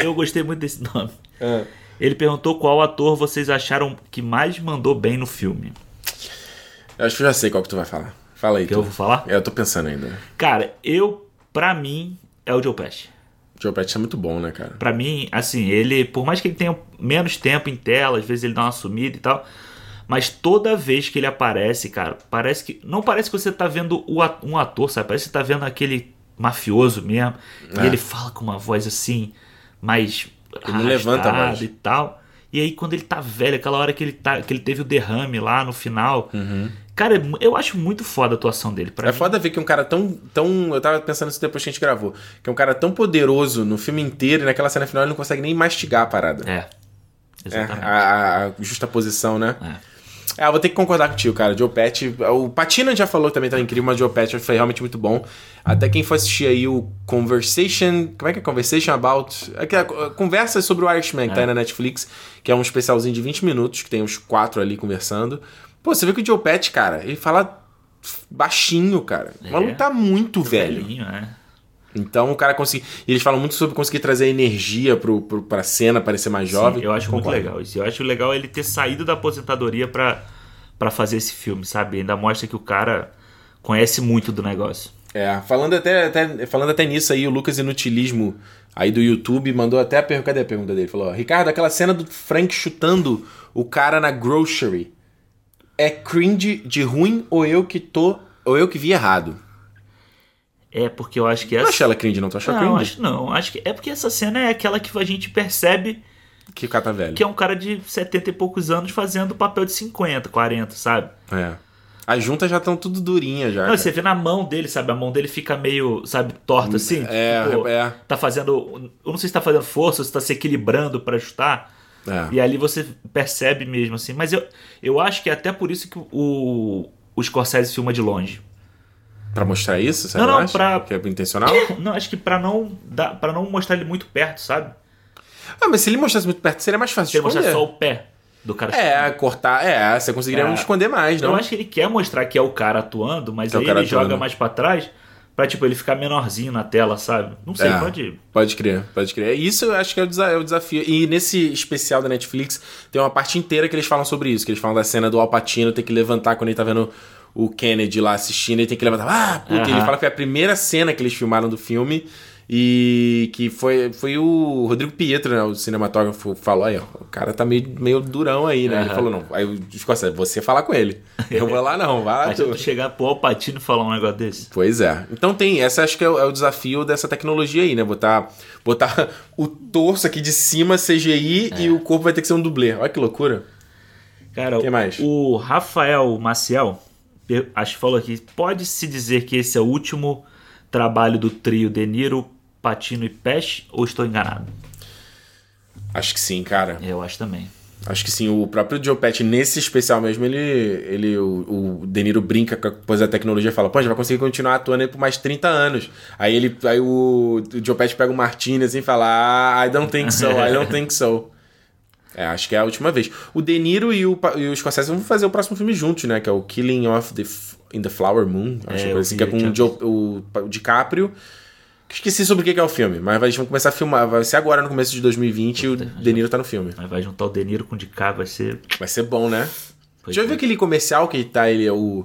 eu gostei muito desse nome. É. Ele perguntou qual ator vocês acharam que mais mandou bem no filme. Eu acho que eu já sei qual que tu vai falar. Fala aí. Que tu. eu vou falar? É, eu tô pensando ainda. Cara, eu, pra mim, é o Joe Pesci. Joe Pesci é muito bom, né, cara? Pra mim, assim, ele, por mais que ele tenha menos tempo em tela, às vezes ele dá uma sumida e tal, mas toda vez que ele aparece, cara, parece que. Não parece que você tá vendo um ator, sabe? Parece que você tá vendo aquele mafioso mesmo. É. E ele fala com uma voz assim, mais. Ele levanta mais. e tal. E aí, quando ele tá velho, aquela hora que ele, tá, que ele teve o derrame lá no final. Uhum. Cara, eu acho muito foda a atuação dele. é mim. foda ver que um cara tão, tão. Eu tava pensando isso depois que a gente gravou. Que é um cara tão poderoso no filme inteiro e naquela cena final ele não consegue nem mastigar a parada. É. Exatamente. É, a, a justa posição, né? É. É, eu vou ter que concordar contigo, cara. Joe Pet. O Patina já falou que também tá incrível, mas Joe Pet foi realmente muito bom. Até quem for assistir aí o Conversation. Como é que é? Conversation About. É é, conversa sobre o Irishman, que é. tá aí na Netflix, que é um especialzinho de 20 minutos, que tem uns quatro ali conversando. Pô, você vê que o Joe Pet, cara, ele fala baixinho, cara. O maluco é. tá muito velho. Velhinho, é. Então o cara conseguir. Eles falam muito sobre conseguir trazer energia pro, pro, pra cena, parecer mais jovem. Sim, eu acho Concordo. muito legal isso. Eu acho legal ele ter saído da aposentadoria para fazer esse filme, sabe? Ainda mostra que o cara conhece muito do negócio. É, falando até, até, falando até nisso aí, o Lucas Inutilismo aí do YouTube mandou até a pergunta. Cadê a pergunta dele? Falou: Ricardo, aquela cena do Frank chutando o cara na grocery é cringe de ruim ou eu que tô. ou eu que vi errado? É porque eu acho que essa. Não acho ela cringe, não. Tu acha não, cringe? Acho, não, acho que. É porque essa cena é aquela que a gente percebe. Que o cara tá velho. Que é um cara de 70 e poucos anos fazendo papel de 50, 40, sabe? É. As juntas já estão tudo durinhas já. Não, você vê na mão dele, sabe? A mão dele fica meio, sabe, torta assim. É, tipo, é. Tá fazendo. Eu não sei se tá fazendo força, se tá se equilibrando para ajustar. É. E ali você percebe mesmo, assim. Mas eu, eu acho que é até por isso que o, o Scorsese filma de longe. Pra mostrar isso? Você não, não, acha? pra... Que é intencional? Não, acho que pra não, dar, pra não mostrar ele muito perto, sabe? Ah, mas se ele mostrasse muito perto, seria mais fácil se ele mostrar só o pé do cara. É, cortar. É, você conseguiria é. esconder mais, não? Eu acho que ele quer mostrar que é o cara atuando, mas que é aí ele atuando. joga mais para trás pra, tipo, ele ficar menorzinho na tela, sabe? Não sei, é, pode... Pode crer, pode crer. Isso eu acho que é o, é o desafio. E nesse especial da Netflix, tem uma parte inteira que eles falam sobre isso, que eles falam da cena do Alpatino ter que levantar quando ele tá vendo o Kennedy lá assistindo e tem que levantar. Ah, puta, uhum. ele fala que foi a primeira cena que eles filmaram do filme. E que foi, foi o Rodrigo Pietro, né, o cinematógrafo, falou aí, ó, o cara tá meio, meio durão aí, né? Uhum. Ele falou, não, aí o Scorsese, você falar com ele. Eu vou lá não, vai lá tu. tu chegar pro Alpatino falar um negócio desse. Pois é. Então tem, essa acho que é o, é o, desafio dessa tecnologia aí, né? Botar, botar o torso aqui de cima CGI é. e o corpo vai ter que ser um dublê. Olha que loucura. Cara, Quem mais? o Rafael Maciel, acho que falou aqui, pode-se dizer que esse é o último trabalho do trio De Niro, Patino e Pesh, ou estou enganado? Acho que sim, cara. Eu acho também. Acho que sim, o próprio Joe Pesci, nesse especial mesmo, ele, ele o, o De Niro brinca com a coisa da tecnologia e fala, pô, a gente vai conseguir continuar atuando aí por mais 30 anos. Aí ele, aí o, o Joe Pesci pega o Martinez assim e fala, ah, I don't think so, I don't think so. É, acho que é a última vez. O De Niro e o, e o Scorsese vão fazer o próximo filme juntos, né? Que é o Killing of the in the Flower Moon. Acho é, que, assim, que é com o, Joe, o, o DiCaprio. Esqueci sobre o que é o filme, mas eles vão começar a filmar. Vai ser agora no começo de 2020 e o De Niro tá no filme. Mas vai juntar o De Niro com o DiCaprio, vai ser. Vai ser bom, né? Pois Já é. viu aquele comercial que tá ele, é o.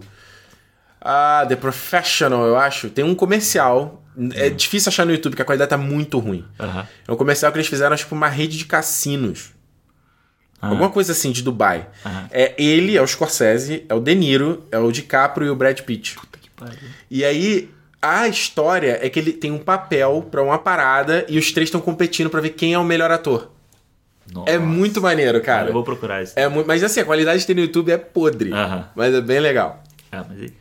Ah, The Professional, eu acho. Tem um comercial. É hum. difícil achar no YouTube, porque a qualidade tá muito ruim. Uhum. É um comercial que eles fizeram, tipo, uma rede de cassinos. Ah. Alguma coisa assim de Dubai. É ele, é o Scorsese, é o De Niro, é o DiCaprio e o Brad Pitt. Puta que pariu. E aí, a história é que ele tem um papel para uma parada e os três estão competindo para ver quem é o melhor ator. Nossa. É muito maneiro, cara. Eu vou procurar isso. É muito, mas assim, a qualidade que tem no YouTube é podre. Mas é bem legal. Ah, mas...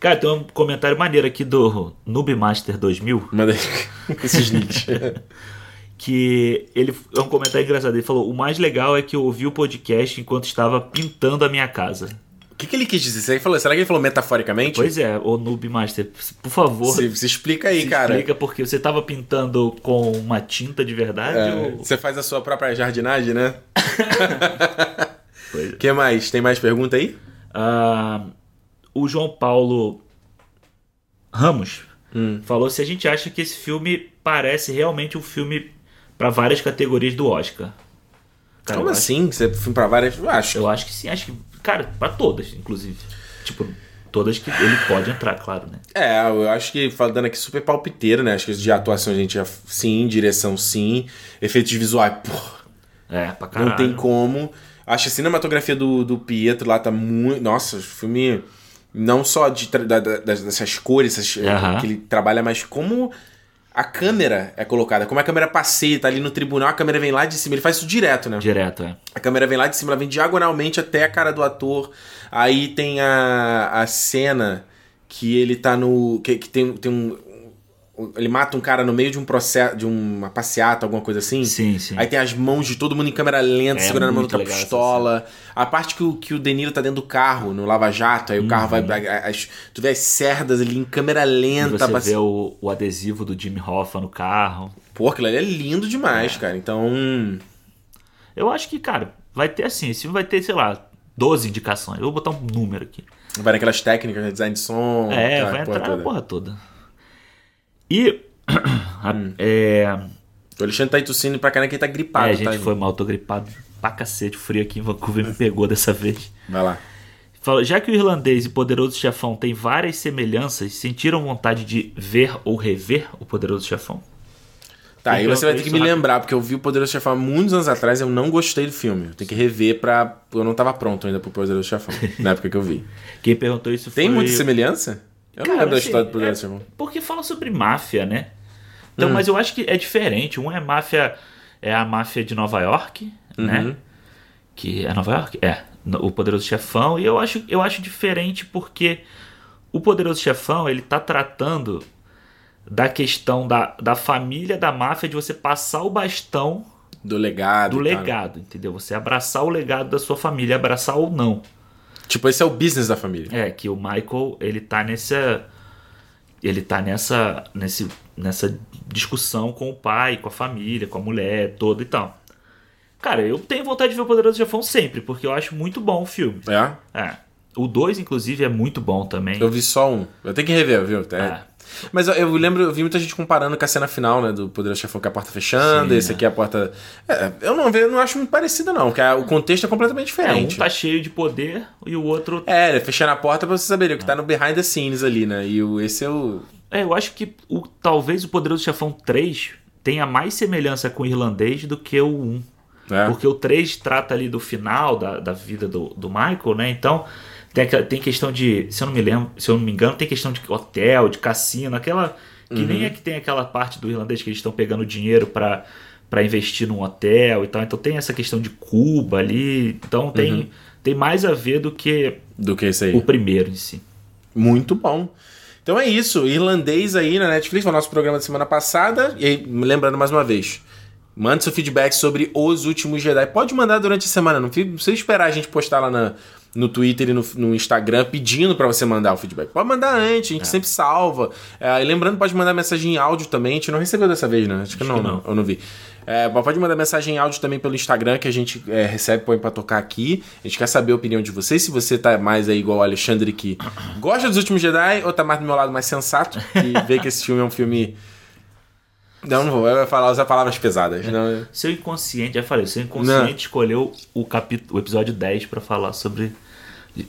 Cara, tem um comentário maneiro aqui do Noobmaster 2000. Manda esses nicks. que ele é um comentário engraçado. Ele falou: O mais legal é que eu ouvi o podcast enquanto estava pintando a minha casa. O que, que ele quis dizer? Você falou, será que ele falou metaforicamente? Pois é, o Noob Master, por favor. Se, se explica aí, se cara. Explica porque você estava pintando com uma tinta de verdade? É, ou... Você faz a sua própria jardinagem, né? O é. que mais? Tem mais pergunta aí? Uh, o João Paulo Ramos hum. falou se a gente acha que esse filme parece realmente um filme para várias categorias do Oscar. Cara, Como assim? Acho... Você filme para várias? Eu acho. Eu acho que sim, acho que, cara, para todas, inclusive. Tipo, todas que ele pode entrar, claro, né? É, eu acho que falando aqui super palpiteiro, né? Acho que de atuação a gente já sim, direção sim, efeitos visuais, porra. É, pra caralho. Não tem como. Acho a cinematografia do, do Pietro lá tá muito. Nossa, o filme. Não só de, da, da, dessas cores essas, que ele trabalha, mas como a câmera é colocada. Como a câmera passeia, tá ali no tribunal, a câmera vem lá de cima. Ele faz isso direto, né? Direto, é. A câmera vem lá de cima, ela vem diagonalmente até a cara do ator. Aí tem a, a cena que ele tá no. que, que tem, tem um, ele mata um cara no meio de um processo, de uma passeata, alguma coisa assim. Sim, sim. Aí tem as mãos de todo mundo em câmera lenta, é, segurando a mão da pistola. A parte que o, que o Deniro tá dentro do carro, no Lava Jato, aí uhum. o carro vai. Uhum. As, tu vê as cerdas ali em câmera lenta. E você passe... vê o, o adesivo do Jimmy Hoffa no carro. Pô, aquilo ali é lindo demais, é. cara. Então. Eu acho que, cara, vai ter assim, esse filme vai ter, sei lá, 12 indicações. Eu vou botar um número aqui. Vai naquelas técnicas, né, design de som. É, vai entrar na porra toda. E. hum. é, o Alexandre tá aí tossindo pra caramba que ele tá gripado. É, a gente tá foi mal, tô gripado pra cacete. O frio aqui em Vancouver me pegou dessa vez. Vai lá. Fala, já que o irlandês e o poderoso chefão têm várias semelhanças, sentiram vontade de ver ou rever o poderoso chefão? Tá, aí você vai ter que me lembrar, porque eu vi o Poderoso Chefão muitos anos atrás e eu não gostei do filme. Eu tenho que rever pra. Eu não tava pronto ainda pro Poderoso Chefão, na época que eu vi. Quem perguntou isso foi. Tem muita semelhança? Eu Cara, não lembro assim, da história do Poderoso é. Porque fala sobre máfia, né? Então, hum. mas eu acho que é diferente. Um é máfia. É a máfia de Nova York, né? uhum. né? Que é Nova York? É. O Poderoso Chefão. E eu acho, eu acho diferente porque o Poderoso Chefão, ele tá tratando da questão da, da família da máfia de você passar o bastão do legado. Do legado, entendeu? Você abraçar o legado da sua família, abraçar ou não. Tipo, esse é o business da família. É, que o Michael, ele tá nessa. Ele tá nessa. Nesse, nessa discussão com o pai, com a família, com a mulher toda e tal. Cara, eu tenho vontade de ver o Poderoso Chefão sempre, porque eu acho muito bom o filme. É? É. O 2, inclusive, é muito bom também. Eu vi só um. Eu tenho que rever, viu? É. é. Mas eu, eu, lembro, eu vi muita gente comparando com a cena final, né? Do Poderoso Chefão, que é a porta fechando, Sim, esse é. aqui é a porta. É, eu não, eu não acho muito parecido, não, porque o contexto é completamente diferente. É, um tá cheio de poder e o outro. É, fechando a porta pra você saber o que tá no behind the scenes ali, né? E o, esse é o. É, eu acho que o, talvez o Poderoso Chefão 3 tenha mais semelhança com o irlandês do que o 1. É. Porque o 3 trata ali do final da, da vida do, do Michael, né? Então tem, tem questão de, se eu não me lembro, se eu não me engano, tem questão de hotel, de cassino, aquela que uhum. nem é que tem aquela parte do irlandês que eles estão pegando dinheiro para para investir num hotel e tal. Então tem essa questão de Cuba ali. Então tem, uhum. tem mais a ver do que do que isso aí. o primeiro em si. Muito bom. Então é isso, irlandês aí na Netflix, foi o nosso programa da semana passada. E aí, lembrando mais uma vez, mande seu feedback sobre Os Últimos Jedi. Pode mandar durante a semana, não precisa esperar a gente postar lá na, no Twitter e no, no Instagram pedindo para você mandar o feedback. Pode mandar antes, a gente é. sempre salva. É, e lembrando, pode mandar mensagem em áudio também. A gente não recebeu dessa vez, né? Acho que, Acho não, que não, eu não vi. É, pode mandar mensagem em áudio também pelo Instagram que a gente é, recebe, põe pra tocar aqui. A gente quer saber a opinião de vocês. Se você tá mais aí igual o Alexandre que gosta dos últimos Jedi ou tá mais do meu lado mais sensato e vê que esse filme é um filme não, não vou. Eu vou falar, usar palavras pesadas. É. Não. Seu inconsciente, já falei, seu inconsciente não. escolheu o, capítulo, o episódio 10 para falar sobre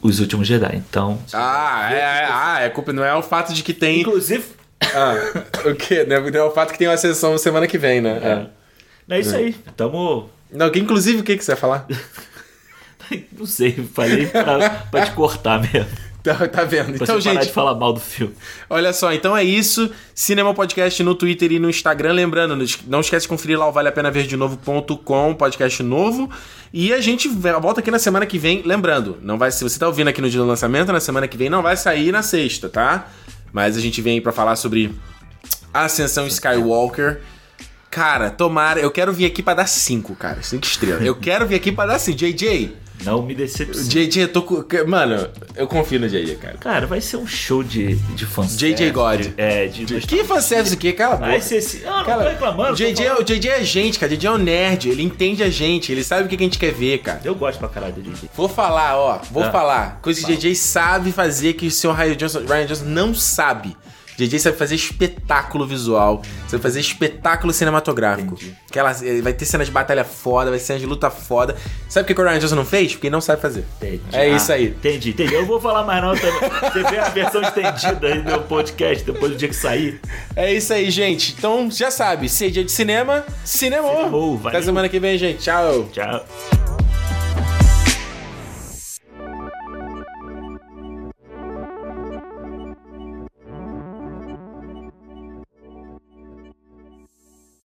os últimos Jedi. Então. Ah, é, é, ah, é culpa, não é o fato de que tem. Inclusive. Ah, o quê? Não é o fato que tem uma sessão semana que vem, né? É, é isso é. aí. Tamo. Não, que, inclusive, o que, que você vai falar? Não sei, falei pra, pra te cortar mesmo. Tá, tá vendo? Pra então, gente. Parar de falar mal do filme. Olha só, então é isso. Cinema Podcast no Twitter e no Instagram. Lembrando, não esquece de conferir lá o vale a pena ver de novo.com, podcast novo. E a gente volta aqui na semana que vem. Lembrando, não vai se você tá ouvindo aqui no dia do lançamento, na semana que vem não vai sair na sexta, tá? Mas a gente vem para falar sobre Ascensão Skywalker. Cara, tomara, eu quero vir aqui para dar 5, cara. 5 estrelas. Eu quero vir aqui para dar 5. JJ, não me decepcione. JJ, eu tô com. Mano, eu confio no JJ, cara. Cara, vai ser um show de, de fãs. JJ God. É, de. de que fanservice o quê? Cala a boca. Vai ser esse. Ah, não Cala... tô reclamando. JJ, é, o JJ é gente, cara. JJ é um nerd. Ele entende a gente. Ele sabe o que a gente quer ver, cara. Eu gosto pra caralho do JJ. Vou falar, ó. Vou ah, falar. Coisa que JJ sabe fazer que o senhor Ryan Johnson, Ryan Johnson não sabe. JJ sabe fazer espetáculo visual, sabe fazer espetáculo cinematográfico. Aquela, eh, vai ter cenas de batalha foda, vai ter cenas de luta foda. Sabe por que o Ryan Johnson não fez? Porque ele não sabe fazer. Entendi. É ah, isso aí. Entendi, entendi. Eu vou falar mais não também. Você vê a versão estendida aí do podcast depois do dia que sair. É isso aí, gente. Então já sabe, se é dia de cinema, cinema. Cinemou. Até semana que vem, gente. Tchau. Tchau.